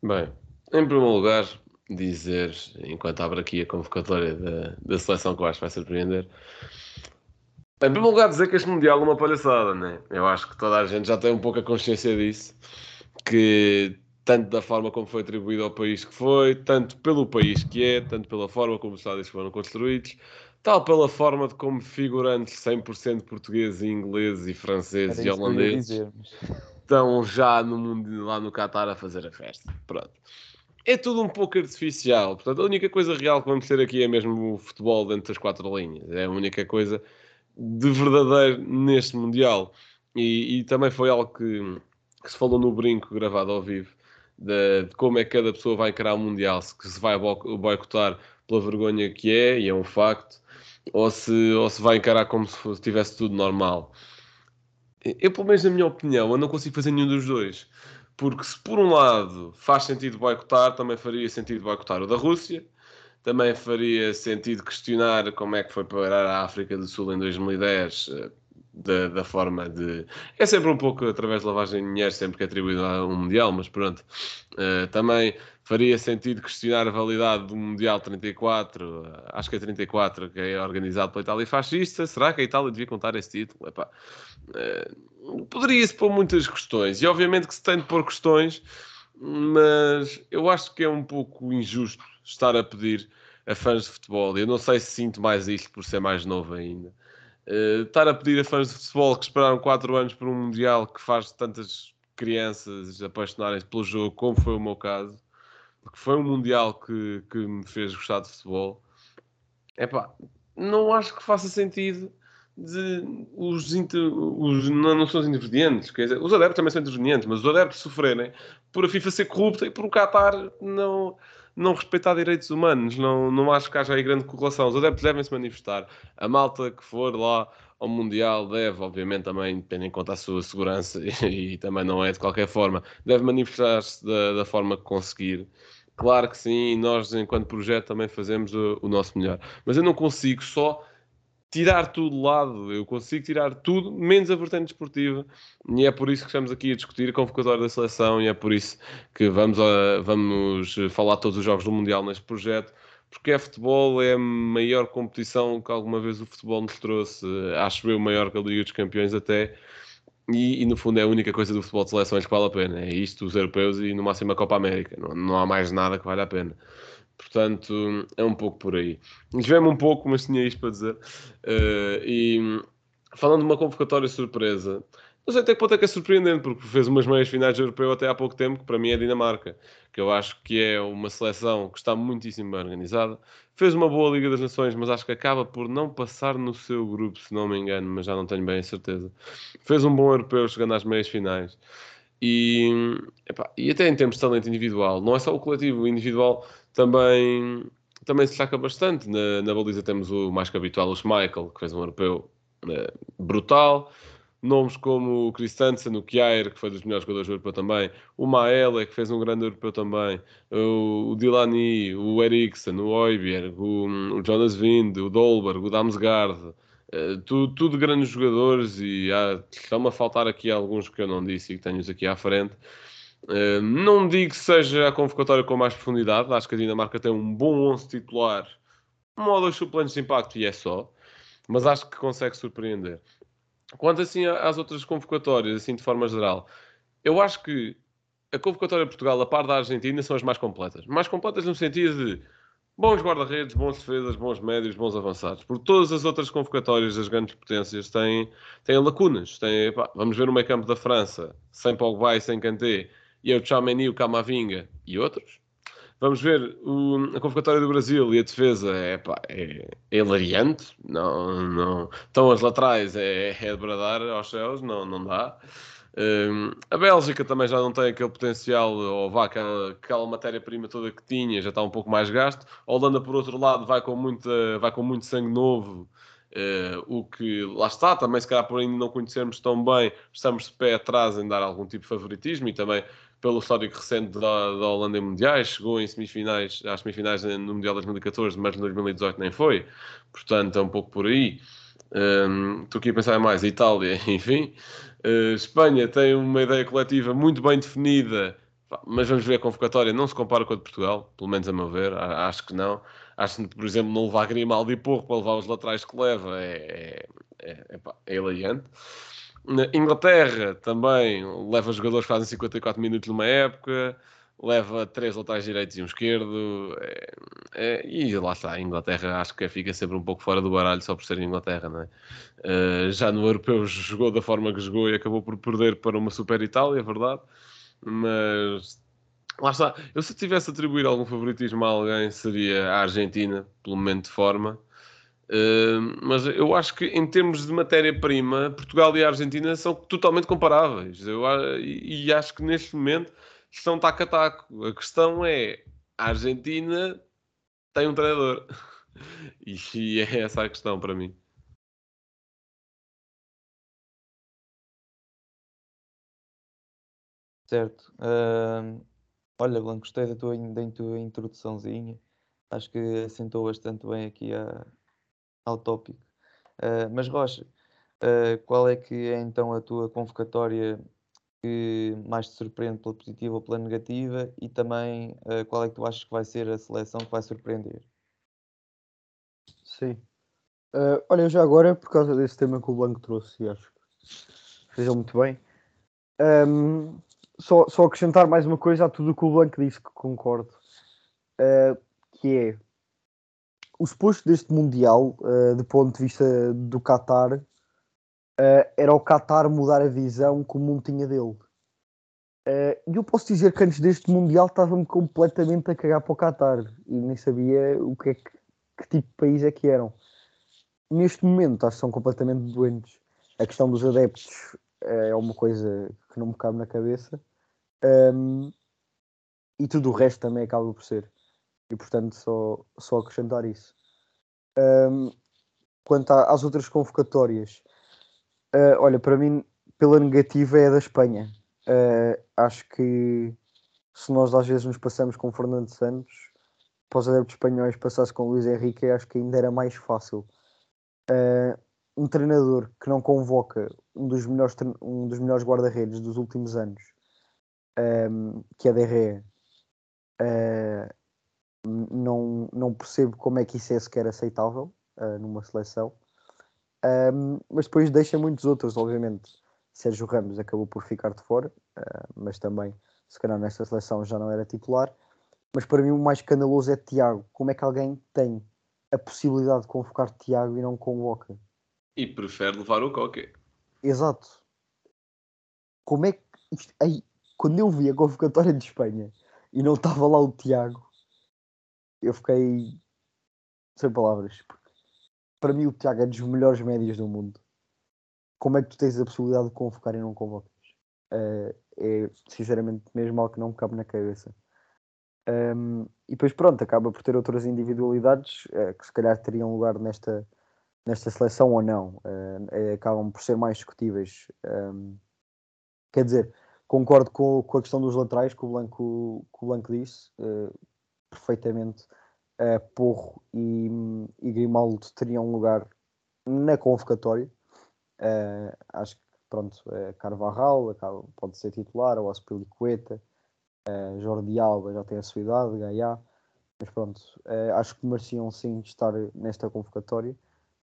Speaker 4: Bem, em primeiro lugar, dizer, enquanto abro aqui a convocatória da, da seleção que eu acho que vai surpreender, em primeiro lugar, dizer que este Mundial é uma palhaçada, né? Eu acho que toda a gente já tem um pouco a consciência disso, que tanto da forma como foi atribuído ao país que foi, tanto pelo país que é, tanto pela forma como os estádios foram construídos, tal pela forma de como figurantes 100% portugueses, ingleses e franceses e holandeses estão já no mundo, lá no Qatar a fazer a festa. Pronto. É tudo um pouco artificial. Portanto, a única coisa real que vamos ter aqui é mesmo o futebol dentro das quatro linhas. É a única coisa de verdadeiro neste Mundial. E, e também foi algo que, que, se falou no brinco gravado ao vivo de, de, como é que cada pessoa vai encarar o Mundial. Se, se vai boicotar pela vergonha que é, e é um facto, ou se, ou se vai encarar como se tivesse tudo normal. Eu, pelo menos na minha opinião, eu não consigo fazer nenhum dos dois. Porque se por um lado faz sentido boicotar, também faria sentido boicotar o da Rússia, também faria sentido questionar como é que foi parar a África do Sul em 2010, eh, da, da, forma de. É sempre um pouco através de lavagem de dinheiro, sempre que é atribuído a um Mundial, mas pronto. Uh, também faria sentido questionar a validade do Mundial 34, acho que é 34, que é organizado pela Itália fascista. Será que a Itália devia contar esse título? Uh, Poderia-se pôr muitas questões, e obviamente que se tem de pôr questões, mas eu acho que é um pouco injusto estar a pedir a fãs de futebol. Eu não sei se sinto mais isto por ser mais novo ainda. Uh, estar a pedir a fãs de futebol que esperaram 4 anos por um Mundial que faz tantas crianças apaixonarem-se pelo jogo, como foi o meu caso, porque foi um Mundial que, que me fez gostar de futebol. Epá, não acho que faça sentido de os, os não, não, são os intervenientes, quer dizer, os adeptos também são intervenientes, mas os adeptos sofrerem por a FIFA ser corrupta e por o Qatar não, não respeitar direitos humanos, não, não acho que haja aí grande correlação. Os adeptos devem se manifestar. A malta que for lá ao Mundial deve, obviamente, também, tendo em conta a sua segurança e, e também não é de qualquer forma, deve manifestar-se da, da, forma que conseguir. Claro que sim, nós, enquanto projeto, também fazemos o, o nosso melhor. Mas eu não consigo só tirar tudo de lado, eu consigo tirar tudo, menos a vertente desportiva, e é por isso que estamos aqui a discutir a convocatória da seleção, e é por isso que vamos, a, vamos falar todos os jogos do Mundial neste projeto, porque é futebol, é a maior competição que alguma vez o futebol nos trouxe, acho eu maior que a Liga dos Campeões até, e, e, no fundo é a única coisa do futebol de seleções que vale a pena, é isto, os europeus e no máximo a Copa América, não, não há mais nada que vale a pena. Portanto, é um pouco por aí. Desvemos um pouco, mas tinha isto para dizer. Uh, e falando de uma convocatória surpresa, não sei até que ponto é que é surpreendente, porque fez umas meias finais europeu até há pouco tempo, que para mim é a Dinamarca, que eu acho que é uma seleção que está muitíssimo bem organizada. Fez uma boa Liga das Nações, mas acho que acaba por não passar no seu grupo, se não me engano, mas já não tenho bem a certeza. Fez um bom europeu chegando às meias finais. E, epá, e até em termos de talento individual, não é só o coletivo, o individual também, também se destaca bastante. Na, na baliza temos o mais que habitual, o Schmeichel, que fez um europeu uh, brutal. Nomes como o Christensen, o Kjaer, que foi dos melhores jogadores do europeu também, o Maele, que fez um grande europeu também, o, Dilani, o Eriksen, o Oiberg, o, o Jonas Wind, o Dolberg, o Damsgaard, uh, tudo, tudo grandes jogadores e há, estão a faltar aqui alguns que eu não disse e que tenho aqui à frente. Uh, não digo que seja a convocatória com mais profundidade, acho que a Dinamarca tem um bom 11 titular, um ou dois suplentes de impacto e é só, mas acho que consegue surpreender. Quanto assim às outras convocatórias, assim de forma geral, eu acho que a convocatória de Portugal, a par da Argentina, são as mais completas. Mais completas no sentido de bons guarda-redes, bons defesas, bons médios, bons avançados. Porque todas as outras convocatórias das grandes potências têm, têm lacunas. Têm, pá, vamos ver o meio campo da França, sem Pogba e sem Kanté e é o Chameni, o Camavinga e outros. Vamos ver o, a convocatória do Brasil e a defesa é, pá, é, é hilariante. Não, não. Estão as laterais, é, é de bradar aos céus, não, não dá. Um, a Bélgica também já não tem aquele potencial, ou vá, aquela, aquela matéria-prima toda que tinha, já está um pouco mais gasto. A Holanda, por outro lado, vai com, muita, vai com muito sangue novo, uh, o que lá está, também se calhar por ainda não conhecermos tão bem, estamos de pé atrás em dar algum tipo de favoritismo e também pelo histórico recente da, da Holanda em mundiais, chegou em semifinais, às semifinais no Mundial 2014, mas em 2018 nem foi, portanto é um pouco por aí. Um, estou aqui a pensar mais, Itália, enfim. Uh, Espanha tem uma ideia coletiva muito bem definida, mas vamos ver a convocatória, não se compara com a de Portugal, pelo menos a meu ver, acho que não. Acho que, por exemplo, não levar Grimaldi e Porro para levar os laterais que leva é, é, é, é. Na Inglaterra também leva jogadores que fazem 54 minutos numa época, leva três laterais direitos e um esquerdo. É, é, e lá está, a Inglaterra acho que fica sempre um pouco fora do baralho só por ser Inglaterra, não é? Uh, já no Europeu jogou da forma que jogou e acabou por perder para uma Super Itália, é verdade. Mas lá está, eu se tivesse atribuir algum favoritismo a alguém seria a Argentina, pelo momento de forma. Uh, mas eu acho que em termos de matéria-prima, Portugal e a Argentina são totalmente comparáveis. Eu, e, e acho que neste momento estão taco a taco. A questão é: a Argentina tem um treinador. e, e é essa a questão para mim.
Speaker 5: Certo. Uh, olha, Blanco, gostei da tua, da tua introduçãozinha. Acho que assentou bastante bem aqui a, ao tópico. Uh, mas Rocha, uh, qual é que é então a tua convocatória que mais te surpreende pela positiva ou pela negativa e também uh, qual é que tu achas que vai ser a seleção que vai surpreender?
Speaker 6: Sim. olha, já agora, por causa desse tema que o Blanco trouxe, acho que fez muito bem. Um, só, só acrescentar mais uma coisa a tudo o que o Blanco disse, que concordo, que é o suposto deste Mundial, uh, do ponto de vista do Qatar, uh, era o Qatar mudar a visão que o mundo tinha dele. E uh, eu posso dizer que antes deste Mundial estava-me completamente a cagar para o Qatar e nem sabia o que é que, que tipo de país é que eram. Neste momento acho que são completamente doentes. A questão dos adeptos é uma coisa que não me cabe na cabeça. Um, e tudo o resto também acaba por ser e portanto só, só acrescentar isso. Um, quanto às outras convocatórias, Uh, olha, para mim, pela negativa é a da Espanha. Uh, acho que se nós às vezes nos passamos com Fernando Santos, para os adeptos espanhóis passasse com Luís Henrique, acho que ainda era mais fácil. Uh, um treinador que não convoca um dos melhores, um dos melhores guarda-redes dos últimos anos, um, que é Derré, uh, não, não percebo como é que isso é sequer aceitável uh, numa seleção. Um, mas depois deixa muitos outros, obviamente. Sérgio Ramos acabou por ficar de fora, uh, mas também, se calhar, nesta seleção já não era titular. Mas para mim, o mais escandaloso é Tiago. Como é que alguém tem a possibilidade de convocar Tiago e não convoca?
Speaker 4: E prefere levar o Coque.
Speaker 6: Exato. Como é que. Isto, aí, quando eu vi a convocatória de Espanha e não estava lá o Tiago, eu fiquei sem palavras. Porque para mim o Tiago é dos melhores médios do mundo. Como é que tu tens a possibilidade de convocar e não convocas? Uh, é sinceramente mesmo algo que não me cabe na cabeça. Um, e depois pronto, acaba por ter outras individualidades uh, que se calhar teriam lugar nesta, nesta seleção ou não. Uh, acabam por ser mais discutíveis. Um, quer dizer, concordo com, com a questão dos laterais que o Blanco, que o Blanco disse perfeitamente uh, Porro e, e Grimaldo teriam lugar na convocatória. Uh, acho que pronto, uh, Carvajal pode ser titular, ou Aspilicueta, uh, Jordi Alba já tem a sua idade, Gaia, mas pronto, uh, acho que mereciam sim estar nesta convocatória.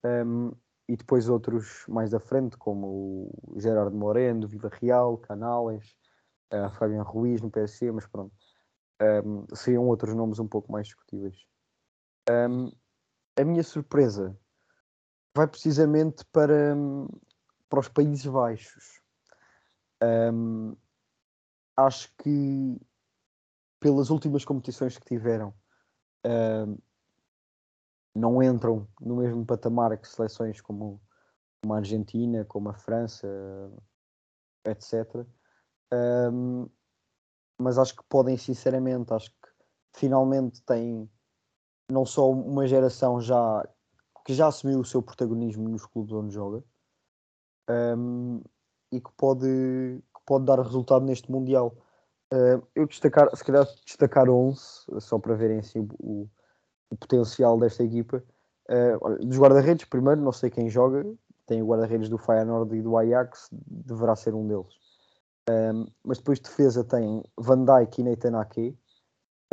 Speaker 6: Um, e depois outros mais à frente, como o Gerardo Moreno, Vila Real, Canales, uh, Fabian Ruiz no PSC, mas pronto, um, seriam outros nomes um pouco mais discutíveis. Um, a minha surpresa vai precisamente para, para os Países Baixos. Um, acho que pelas últimas competições que tiveram um, não entram no mesmo patamar que seleções como, a Argentina, como a França, etc. Um, mas acho que podem, sinceramente, acho que finalmente têm não só uma geração já que já assumiu o seu protagonismo nos clubes onde joga um, e que pode, que pode dar resultado neste Mundial. Uh, eu destacar, se calhar destacar 11, só para verem assim o, o potencial desta equipa. Uh, dos guarda-redes, primeiro, não sei quem joga, tem o guarda-redes do Feyenoord e do Ajax, deverá ser um deles. Um, mas depois de defesa tem Van Dijk e Nathan Ake.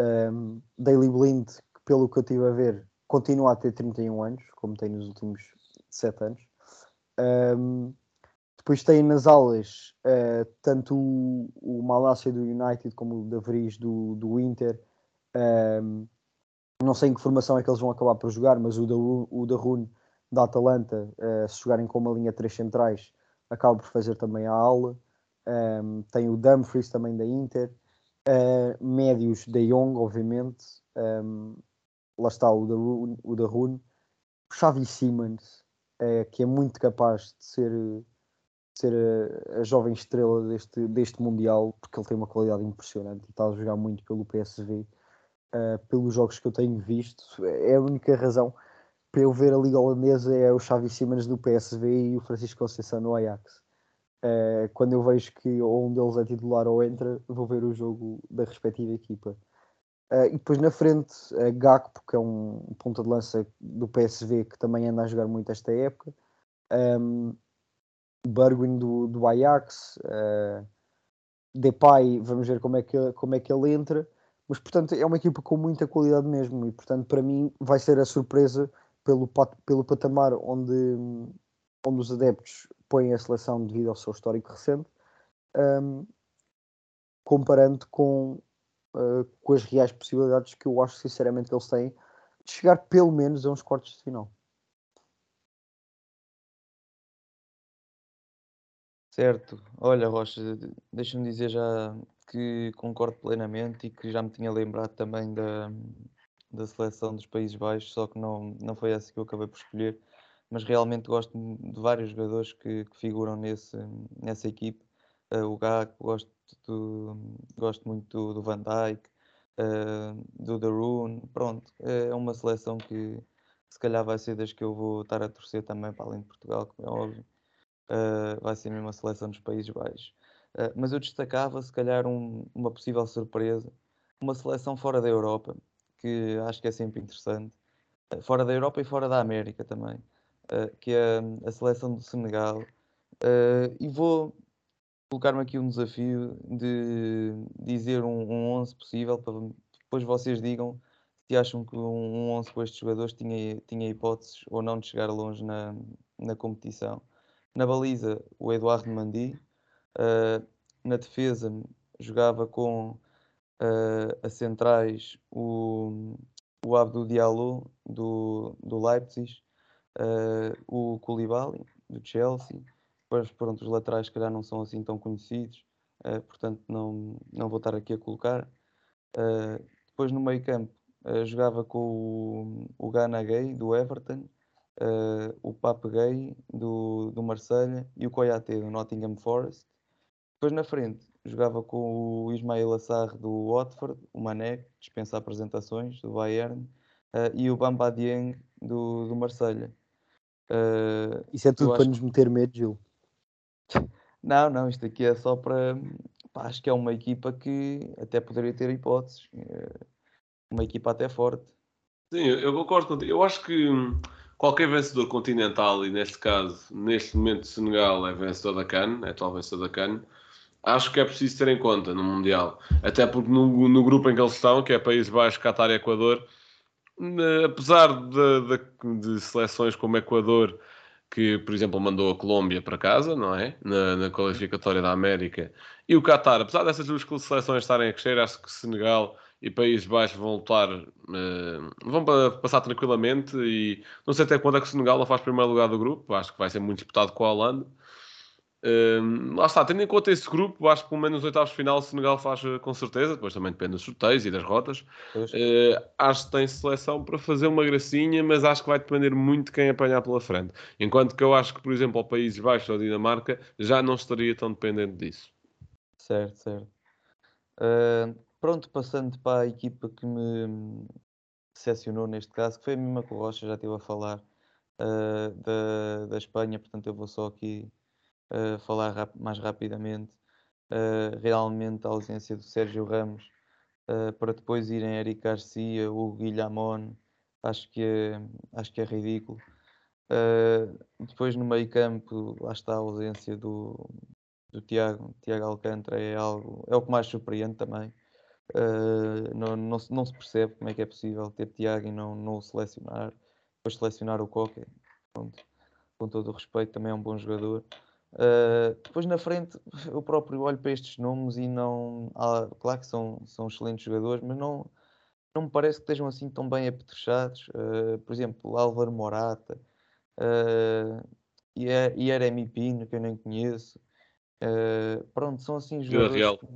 Speaker 6: Um, Daily Blind, que pelo que eu estive a ver, continua a ter 31 anos, como tem nos últimos 7 anos. Um, depois tem nas alas uh, tanto o, o Malásia do United como o Davris do, do Inter. Um, não sei em que formação é que eles vão acabar por jogar, mas o da, o da Rune da Atalanta, uh, se jogarem com uma linha 3 centrais, acaba por fazer também a aula. Um, tem o Dumfries também da Inter, uh, médios da Young, obviamente, um, lá está o da, o da Rune, Xavi Simmons, uh, que é muito capaz de ser, de ser a, a, jovem estrela deste, deste Mundial, porque ele tem uma qualidade impressionante e está a jogar muito pelo PSV. Uh, pelos jogos que eu tenho visto, é a única razão para eu ver a Liga Holandesa é o Xavi Simmons do PSV e o Francisco Conceição no Ajax. Uh, quando eu vejo que ou um deles é titular ou entra, vou ver o jogo da respectiva equipa. Uh, e depois na frente, uh, Gakpo, que é um ponta de lança do PSV que também anda a jogar muito esta época. Um, Bergwijn do, do Ajax. Uh, Depay, vamos ver como é, que, como é que ele entra. Mas portanto é uma equipa com muita qualidade mesmo. E portanto para mim vai ser a surpresa pelo, pelo patamar onde, onde os adeptos põem a seleção devido ao seu histórico recente, um, comparando com, uh, com as reais possibilidades que eu acho sinceramente que eles têm de chegar pelo menos a uns quartos de final.
Speaker 5: Certo, olha Rocha, deixa-me dizer já que concordo plenamente e que já me tinha lembrado também da, da seleção dos Países Baixos, só que não, não foi essa que eu acabei por escolher mas realmente gosto de vários jogadores que, que figuram nesse, nessa equipe. Uh, o Gakpo, gosto, do, gosto muito do, do Van Dijk, uh, do Darun, pronto, é uma seleção que se calhar vai ser das que eu vou estar a torcer também para além de Portugal, como é óbvio. Uh, vai ser mesmo a seleção dos Países Baixos. Uh, mas eu destacava, se calhar, um- uma possível surpresa, uma seleção fora da Europa, que acho que é sempre interessante, uh, fora da Europa e fora da América também, uh, que é a seleção do Senegal. E vou colocar-me aqui um desafio de dizer um, um 11 possível para depois vocês digam se acham que um, um 11 com estes jogadores tinha, tinha hipóteses ou não de chegar longe na, na competição. Na baliza, o Eduardo Mandi. Uh, na defesa, jogava com uh, a centrais o, o Abdou Diallo do, do Leipzig, uh, o Koulibaly do Chelsea. Depois, pronto, os laterais, se calhar, não são assim tão conhecidos, uh, portanto, não, não vou estar aqui a colocar. Depois, no meio campo, jogava com o, o Gana Gay do Everton, o Pape Gay do, do Marselha e o Koyate do Nottingham Forest. Depois, na frente, jogava com o Ismail Assar do Watford, o Mané, dispensa apresentações, do Bayern, uh, e o Bamba Dieng do, do Marselha. Uh,
Speaker 6: Isso é tudo para
Speaker 5: acho
Speaker 6: nos meter medo, Gil.
Speaker 5: não, não, isto aqui é só para. pá, acho que é uma equipa que até poderia ter hipóteses. eh, Uma equipa até forte.
Speaker 4: Sim, eu concordo contigo. Eu acho que hum, qualquer vencedor continental, e neste caso, neste momento, Senegal é vencedor da CAN, é atual vencedor da CAN, acho que é preciso ter em conta no Mundial. Até porque no, no grupo em que eles estão, que é Países Baixos, Qatar e Equador, apesar de, de- de seleções como Equador, que, por exemplo, mandou a Colômbia para casa, não é? Na, na qualificatória da América, e o Qatar, apesar dessas duas seleções estarem a crescer, acho que Senegal e Países Baixos vão lutar, eh, vão pa- passar tranquilamente. E não sei até quando é que o Senegal não faz primeiro lugar do grupo, acho que vai ser muito disputado com a Holanda. Hum, lá está, tendo em conta esse grupo, acho que pelo menos nos oitavos de final o Senegal faz eh, com certeza, depois também depende dos sorteios e das rotas. Eh, acho que tem seleção para fazer uma gracinha, mas acho que vai depender muito de quem apanhar pela frente. Enquanto que eu acho que, por exemplo, ao Países Baixos ou a Dinamarca já não estaria tão dependente disso.
Speaker 5: Certo, certo. Ah, pronto, passando para a equipa que me decepcionou neste caso, que foi a mesma que o Rocha já esteve a falar ah, da, da Espanha, portanto eu vou só aqui falar rap- mais rapidamente. Ah, realmente a ausência do Sérgio Ramos para depois irem Eric Garcia, o Guilhamon, acho que é, acho que é ridículo. Depois no meio campo, lá está a ausência do, do Tiago, Tiago Alcântara é algo, é o que mais surpreende também. Uh, não, não, se- não se percebe como é que é possível ter Tiago e não, não o selecionar, depois selecionar o Coque, com todo o respeito, também é um bom jogador. Uh, depois na frente, eu próprio olho para estes nomes e não. claro que são, são excelentes jogadores, mas não, não me parece que estejam assim tão bem apetrechados. Uh, por exemplo, Álvaro Morata uh, e Yeremi Pino, que eu nem conheço. Uh, pronto, são assim
Speaker 4: Vila
Speaker 5: jogadores.
Speaker 4: Real.
Speaker 5: que-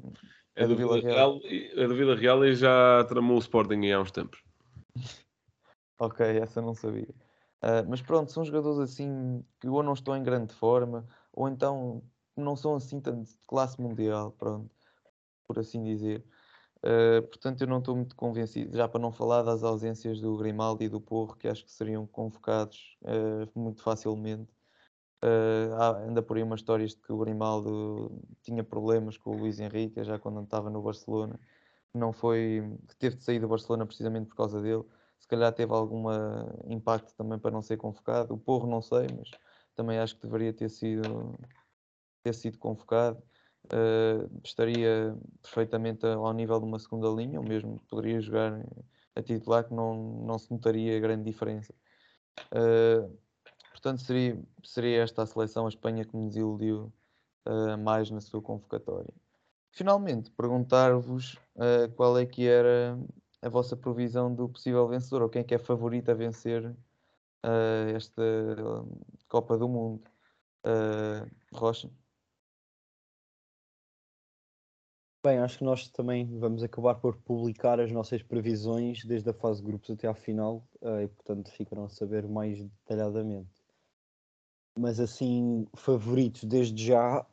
Speaker 4: É, do Vila Real, e- é do Vila Real e já tramou o Sporting há uns tempos.
Speaker 5: Ok, essa não sabia. Mas pronto, são jogadores assim que ou não estão em grande forma, ou então não são assim tanto de classe mundial, pronto, por assim dizer. Ah, portanto, eu não estou muito convencido, já para não falar das ausências do Grimaldi e do Porro, que acho que seriam convocados ah, muito facilmente. Ah, há ainda por aí umas histórias de que o Grimaldo tinha problemas com o Luís Henrique, já quando estava no Barcelona. Não foi, que teve de sair do Barcelona precisamente por causa dele. Se calhar teve algum impacto também para não ser convocado. O Porro não sei, mas também acho que deveria ter sido, ter sido convocado. Ah, estaria perfeitamente ao nível de uma segunda linha, ou mesmo poderia jogar a titular, que não, não se notaria grande diferença. Ah, portanto, seria, seria esta a seleção, a Espanha, que me desiludiu ah, mais na sua convocatória. Finalmente, perguntar-vos qual é que era a vossa previsão do possível vencedor, ou quem é que é favorito a vencer ah, esta ah, Copa do Mundo. Ah, Rocha?
Speaker 6: Bem, acho que nós também vamos acabar por publicar as nossas previsões desde a fase de grupos até à final eh, e, portanto, ficarão a saber mais detalhadamente. Mas, assim, favoritos desde já.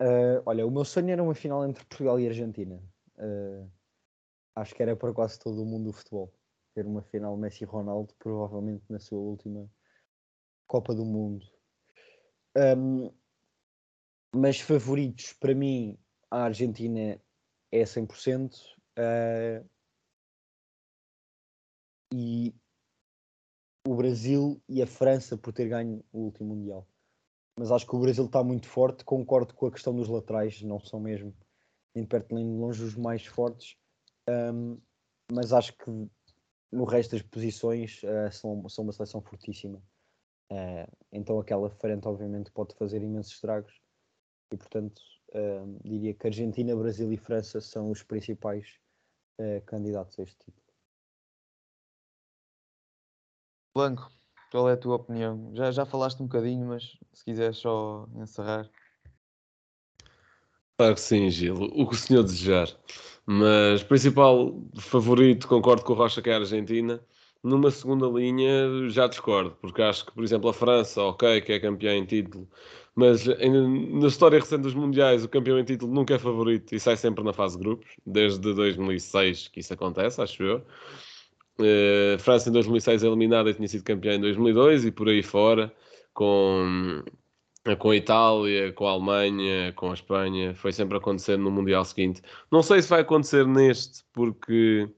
Speaker 6: eh, olha, o meu sonho era uma final entre Portugal e Argentina. Eh, acho que era para quase todo o mundo do futebol. Ter uma final Messi-Ronaldo, provavelmente na sua última Copa do Mundo. Um, mas favoritos, para mim, a Argentina é 100%. Uh, e o Brasil e a França por ter ganho o último Mundial. Mas acho que o Brasil está muito forte. Concordo com a questão dos laterais, não são mesmo nem perto nem de longe os mais fortes. Um, mas acho que no resto das posições uh, são, são uma seleção fortíssima. Uh, então aquela frente obviamente pode fazer imensos estragos e portanto uh, diria que Argentina, Brasil e França são os principais candidatos a este título.
Speaker 5: Blanco, qual é a tua opinião? Já, já falaste um bocadinho, mas se quiseres só encerrar.
Speaker 4: Claro que sim, Gil. O que o senhor desejar. Mas principal favorito, concordo com o Rocha que é a Argentina. Numa segunda linha já discordo, porque acho que, por exemplo, a França, ok, que é campeã em título, mas na história recente dos Mundiais, o campeão em título nunca é favorito e sai sempre na fase de grupos, desde 2006 que isso acontece, acho eu. Uh, França em 2006 é eliminada e tinha sido campeã em 2002 e por aí fora, com com a Itália, com a Alemanha, com a Espanha, foi sempre acontecendo no Mundial seguinte. Não sei se vai acontecer neste, porque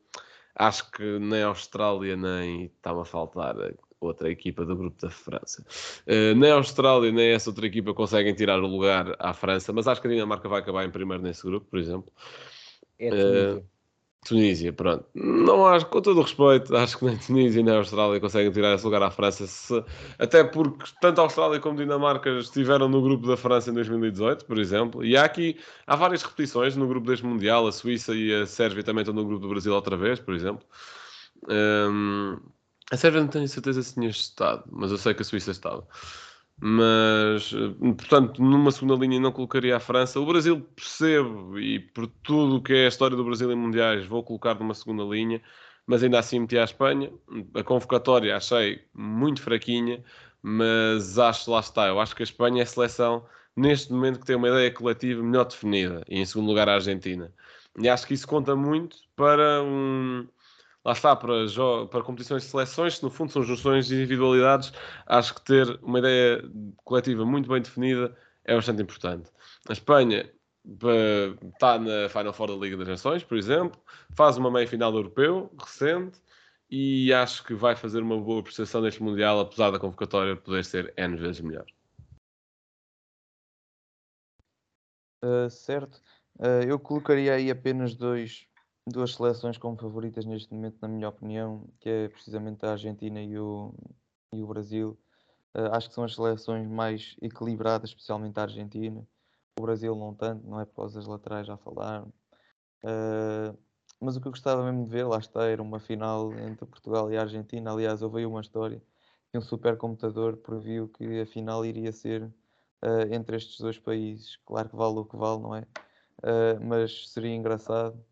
Speaker 4: acho que nem a Austrália nem está-me a faltar outra equipa do grupo da França. Uh, nem a Austrália nem essa outra equipa conseguem tirar o lugar à França, mas acho que a Dinamarca vai acabar em primeiro nesse grupo, por exemplo.
Speaker 6: É uh,
Speaker 4: Tunísia, pronto. Não acho, com todo o respeito, acho que nem Tunísia nem a Austrália conseguem tirar esse lugar à França, se, até porque tanto a Austrália como a Dinamarca estiveram no grupo da França em 2018, por exemplo, e há aqui, há várias repetições no grupo deste Mundial, a Suíça e a Sérvia também estão no grupo do Brasil outra vez, por exemplo. Um, a Sérvia não tenho certeza se tinha estado, mas eu sei que a Suíça estava mas portanto numa segunda linha não colocaria a França. O Brasil percebo e por tudo o que é a história do Brasil em mundiais vou colocar numa segunda linha mas ainda assim meti a Espanha. A convocatória achei muito fraquinha mas acho lá está. Eu acho que a Espanha é a seleção neste momento que tem uma ideia coletiva melhor definida e em segundo lugar a Argentina. E acho que isso conta muito para um lá está, para, para competições de seleções, no fundo são junções de individualidades, acho que ter uma ideia coletiva muito bem definida é bastante importante. A Espanha está na Final Four da Liga das Nações, por exemplo, faz uma meia-final Europeu recente e acho que vai fazer uma boa prestação neste Mundial, apesar da convocatória poder ser N vezes melhor.
Speaker 5: Uh, certo. Uh, eu colocaria aí apenas dois duas seleções como favoritas neste momento, na minha opinião, que é precisamente a Argentina e o, e o Brasil. Uh, acho que são as seleções mais equilibradas, especialmente a Argentina. O Brasil não tanto, não é por causa das laterais, já falaram. Uh, mas o que eu gostava mesmo de ver, lá está, era uma final entre Portugal e a Argentina. Aliás, houve uma história que um supercomputador previu que a final iria ser uh, entre estes dois países. Claro que vale o que vale, não é? mas seria engraçado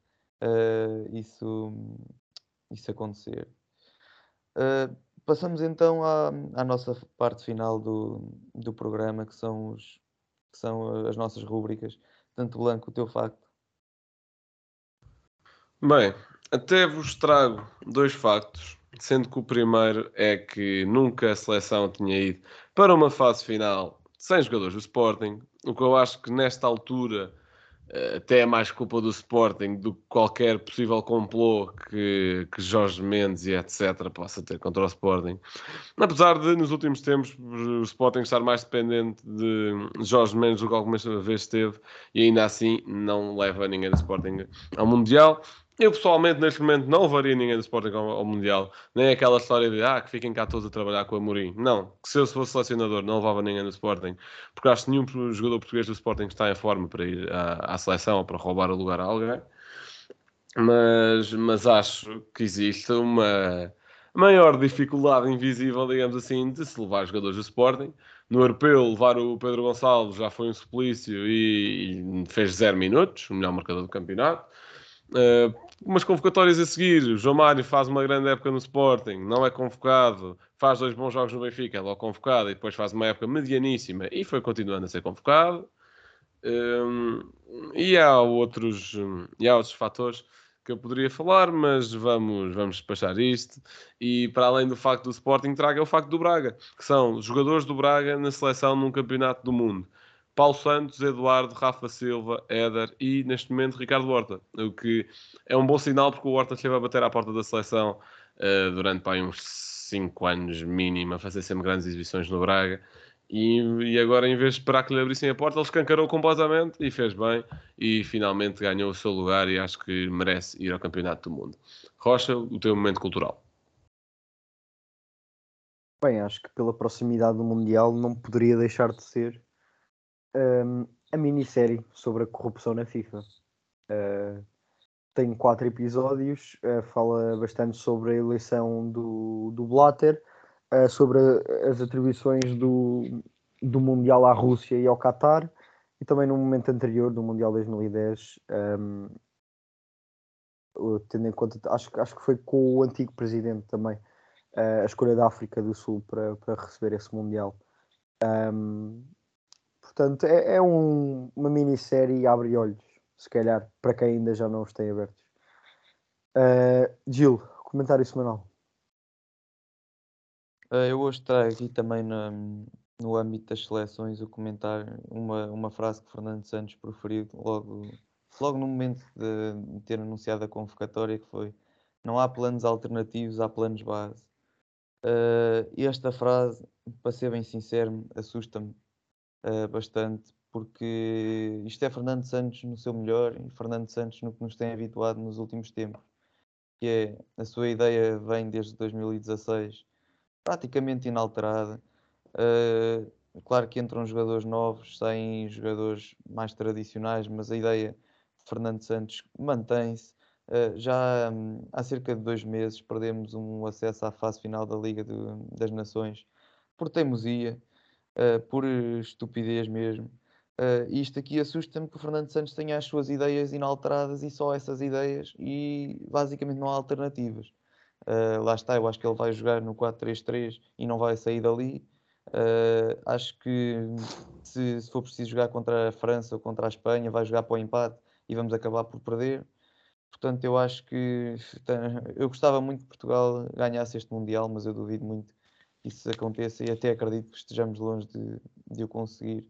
Speaker 5: uh, isso, isso acontecer. Uh, passamos então à, à, nossa parte final do, do programa, que são, os, que são as nossas rúbricas. Tanto Blanco, o teu facto.
Speaker 4: Bem, até vos trago dois factos, sendo que o primeiro é que nunca a seleção tinha ido para uma fase final sem jogadores do Sporting, o que eu acho que nesta altura até é mais culpa do Sporting do que qualquer possível complô que, que Jorge Mendes e etc. possa ter contra o Sporting. Apesar de, nos últimos tempos, o Sporting estar mais dependente de Jorge Mendes do que alguma vez esteve, e ainda assim não leva ninguém do Sporting ao Mundial. Eu pessoalmente, neste momento, não levaria ninguém do Sporting ao, Mundial. Nem aquela história de ah, que fiquem cá todos a trabalhar com a Mourinho. Não, que se eu fosse selecionador, não levava ninguém do Sporting. Porque acho que nenhum jogador português do Sporting está em forma para ir à, à seleção ou para roubar o lugar a alguém. Mas, mas acho que existe uma maior dificuldade invisível, digamos assim, de se levar jogadores do Sporting. No europeu, levar o Pedro Gonçalves já foi um suplício e, e fez zero minutos, o melhor marcador do campeonato. Uh, umas convocatórias a seguir, o João Mário faz uma grande época no Sporting, não é convocado, faz dois bons jogos no Benfica, é logo convocado e depois faz uma época medianíssima e foi continuando a ser convocado. Um, e há outros, e há outros fatores que eu poderia falar, mas vamos, vamos despachar isto. E para além do facto do Sporting, traga o facto do Braga, que são jogadores do Braga na seleção num campeonato do mundo. Paulo Santos, Eduardo, Rafa Silva, Éder e, neste momento, Ricardo Horta. O que é um bom sinal porque o Horta esteve a bater à porta da seleção uh, durante pá, uns 5 anos mínimo, a fazer sempre grandes exibições no Braga. E, e, agora, em vez de esperar que lhe abrissem a porta, ele escancarou completamente e fez bem. E finalmente ganhou o seu lugar e acho que merece ir ao Campeonato do Mundo. Rocha, o teu momento cultural.
Speaker 6: Bem, acho que pela proximidade do Mundial não poderia deixar de ser um, a minissérie sobre a corrupção na FIFA. Uh, tem quatro episódios, uh, fala bastante sobre a eleição do, do Blatter uh, sobre as atribuições do, do Mundial à Rússia e ao Qatar, e também no momento anterior do Mundial 2010, um, tendo em conta, acho, acho que foi com o antigo presidente também, uh, a escolha da África do Sul para, para receber esse Mundial. Um, portanto, é, é um, uma minissérie abre olhos, se calhar, para quem ainda já não os tem abertos. Uh, Gil, comentário semanal.
Speaker 5: Uh, eu hoje trago aqui também no, no âmbito das seleções o comentário, uma, uma frase que Fernando Santos proferiu logo, logo no momento de ter anunciado a convocatória, que foi não há planos alternativos, há planos base. Uh, esta frase, para ser bem sincero, assusta-me uh, bastante, porque isto é Fernando Santos no seu melhor e Fernando Santos no que nos tem habituado nos últimos tempos, que é a sua ideia vem desde 2016 praticamente inalterada. Uh, claro que entram jogadores novos, saem jogadores mais tradicionais, mas a ideia de Fernando Santos mantém-se. Uh, já um, há cerca de dois meses perdemos um acesso à fase final da Liga de, das Nações por teimosia, uh, por estupidez mesmo. Uh, isto aqui assusta-me que o Fernando Santos tenha as suas ideias inalteradas e só essas ideias e basicamente não há alternativas. Uh, lá está, eu acho que ele vai jogar no 4-3-3 e não vai sair dali. Uh, acho que se, se, for preciso jogar contra a França ou contra a Espanha, vai jogar para o empate e vamos acabar por perder. Portanto, eu acho que eu gostava muito que Portugal ganhasse este Mundial, mas eu duvido muito isso aconteça e até acredito que estejamos longe de, de o conseguir.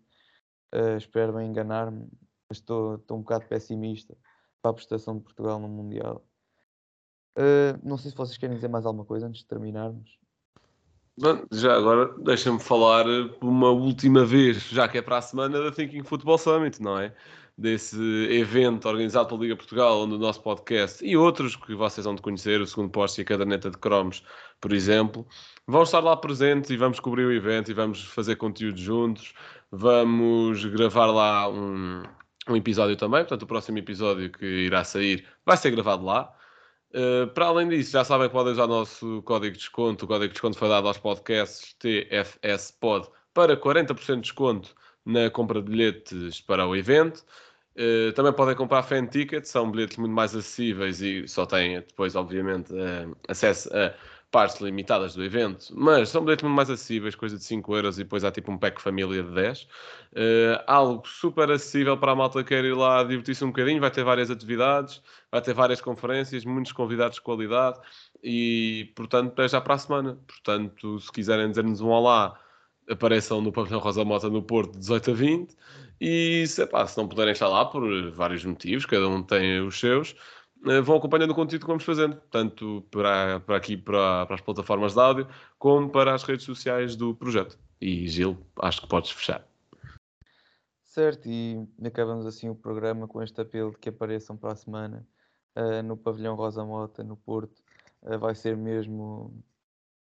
Speaker 5: Uh, espero bem enganar-me, mas estou, estou um bocado pessimista para a prestação de Portugal no Mundial. Uh, não sei se vocês querem dizer mais alguma coisa antes de terminarmos.
Speaker 4: Bom, já agora deixa-me falar uma última vez, já que é para a semana da Thinking Football Summit, não é? Desse evento organizado pela Liga Portugal, onde o nosso podcast e outros que vocês vão de conhecer, o segundo posto e a caderneta de cromos, por exemplo, vão estar lá presentes e vamos cobrir o evento e vamos fazer conteúdo juntos. Vamos gravar lá um, um episódio também, portanto, o próximo episódio que irá sair vai ser gravado lá. Uh, para além disso, já sabem que podem usar o nosso código de desconto. O código de desconto foi dado aos podcasts TFSPod para 40% de desconto na compra de bilhetes para o evento. Uh, também podem comprar fan tickets, são bilhetes muito mais acessíveis e só têm depois, obviamente, uh, acesso a partes limitadas do evento, mas são bilhetes muito mais acessíveis, coisa de 5 euros e depois há tipo um pack família de 10. Uh, algo super acessível para a malta que quer ir lá divertir-se um bocadinho, vai ter várias atividades, vai ter várias conferências, muitos convidados de qualidade e, portanto, é já para a semana. Portanto, se quiserem dizer-nos um olá, apareçam no Pavilhão Rosa Mota no Porto 18 a 20 e se, se não puderem estar lá por vários motivos, cada um tem os seus, eh, vão acompanhando o conteúdo que vamos fazendo, tanto para, para aqui, para, para as plataformas de áudio, como para as redes sociais do projeto. E Gil, acho que podes fechar.
Speaker 5: Certo, e acabamos assim o programa com este apelo de que apareçam para a semana uh, no Pavilhão Rosa Mota, no Porto. Uh, vai ser mesmo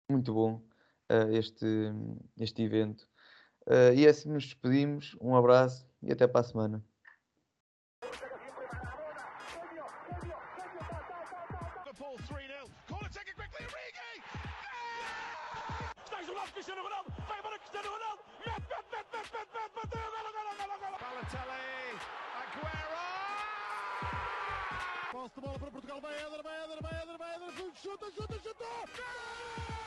Speaker 5: muito bom uh, este, este evento. e é assim nos despedimos. Um abraço e até para a semana.
Speaker 3: Bola para Portugal, vai vai vai vai chuta, chuta, chuta!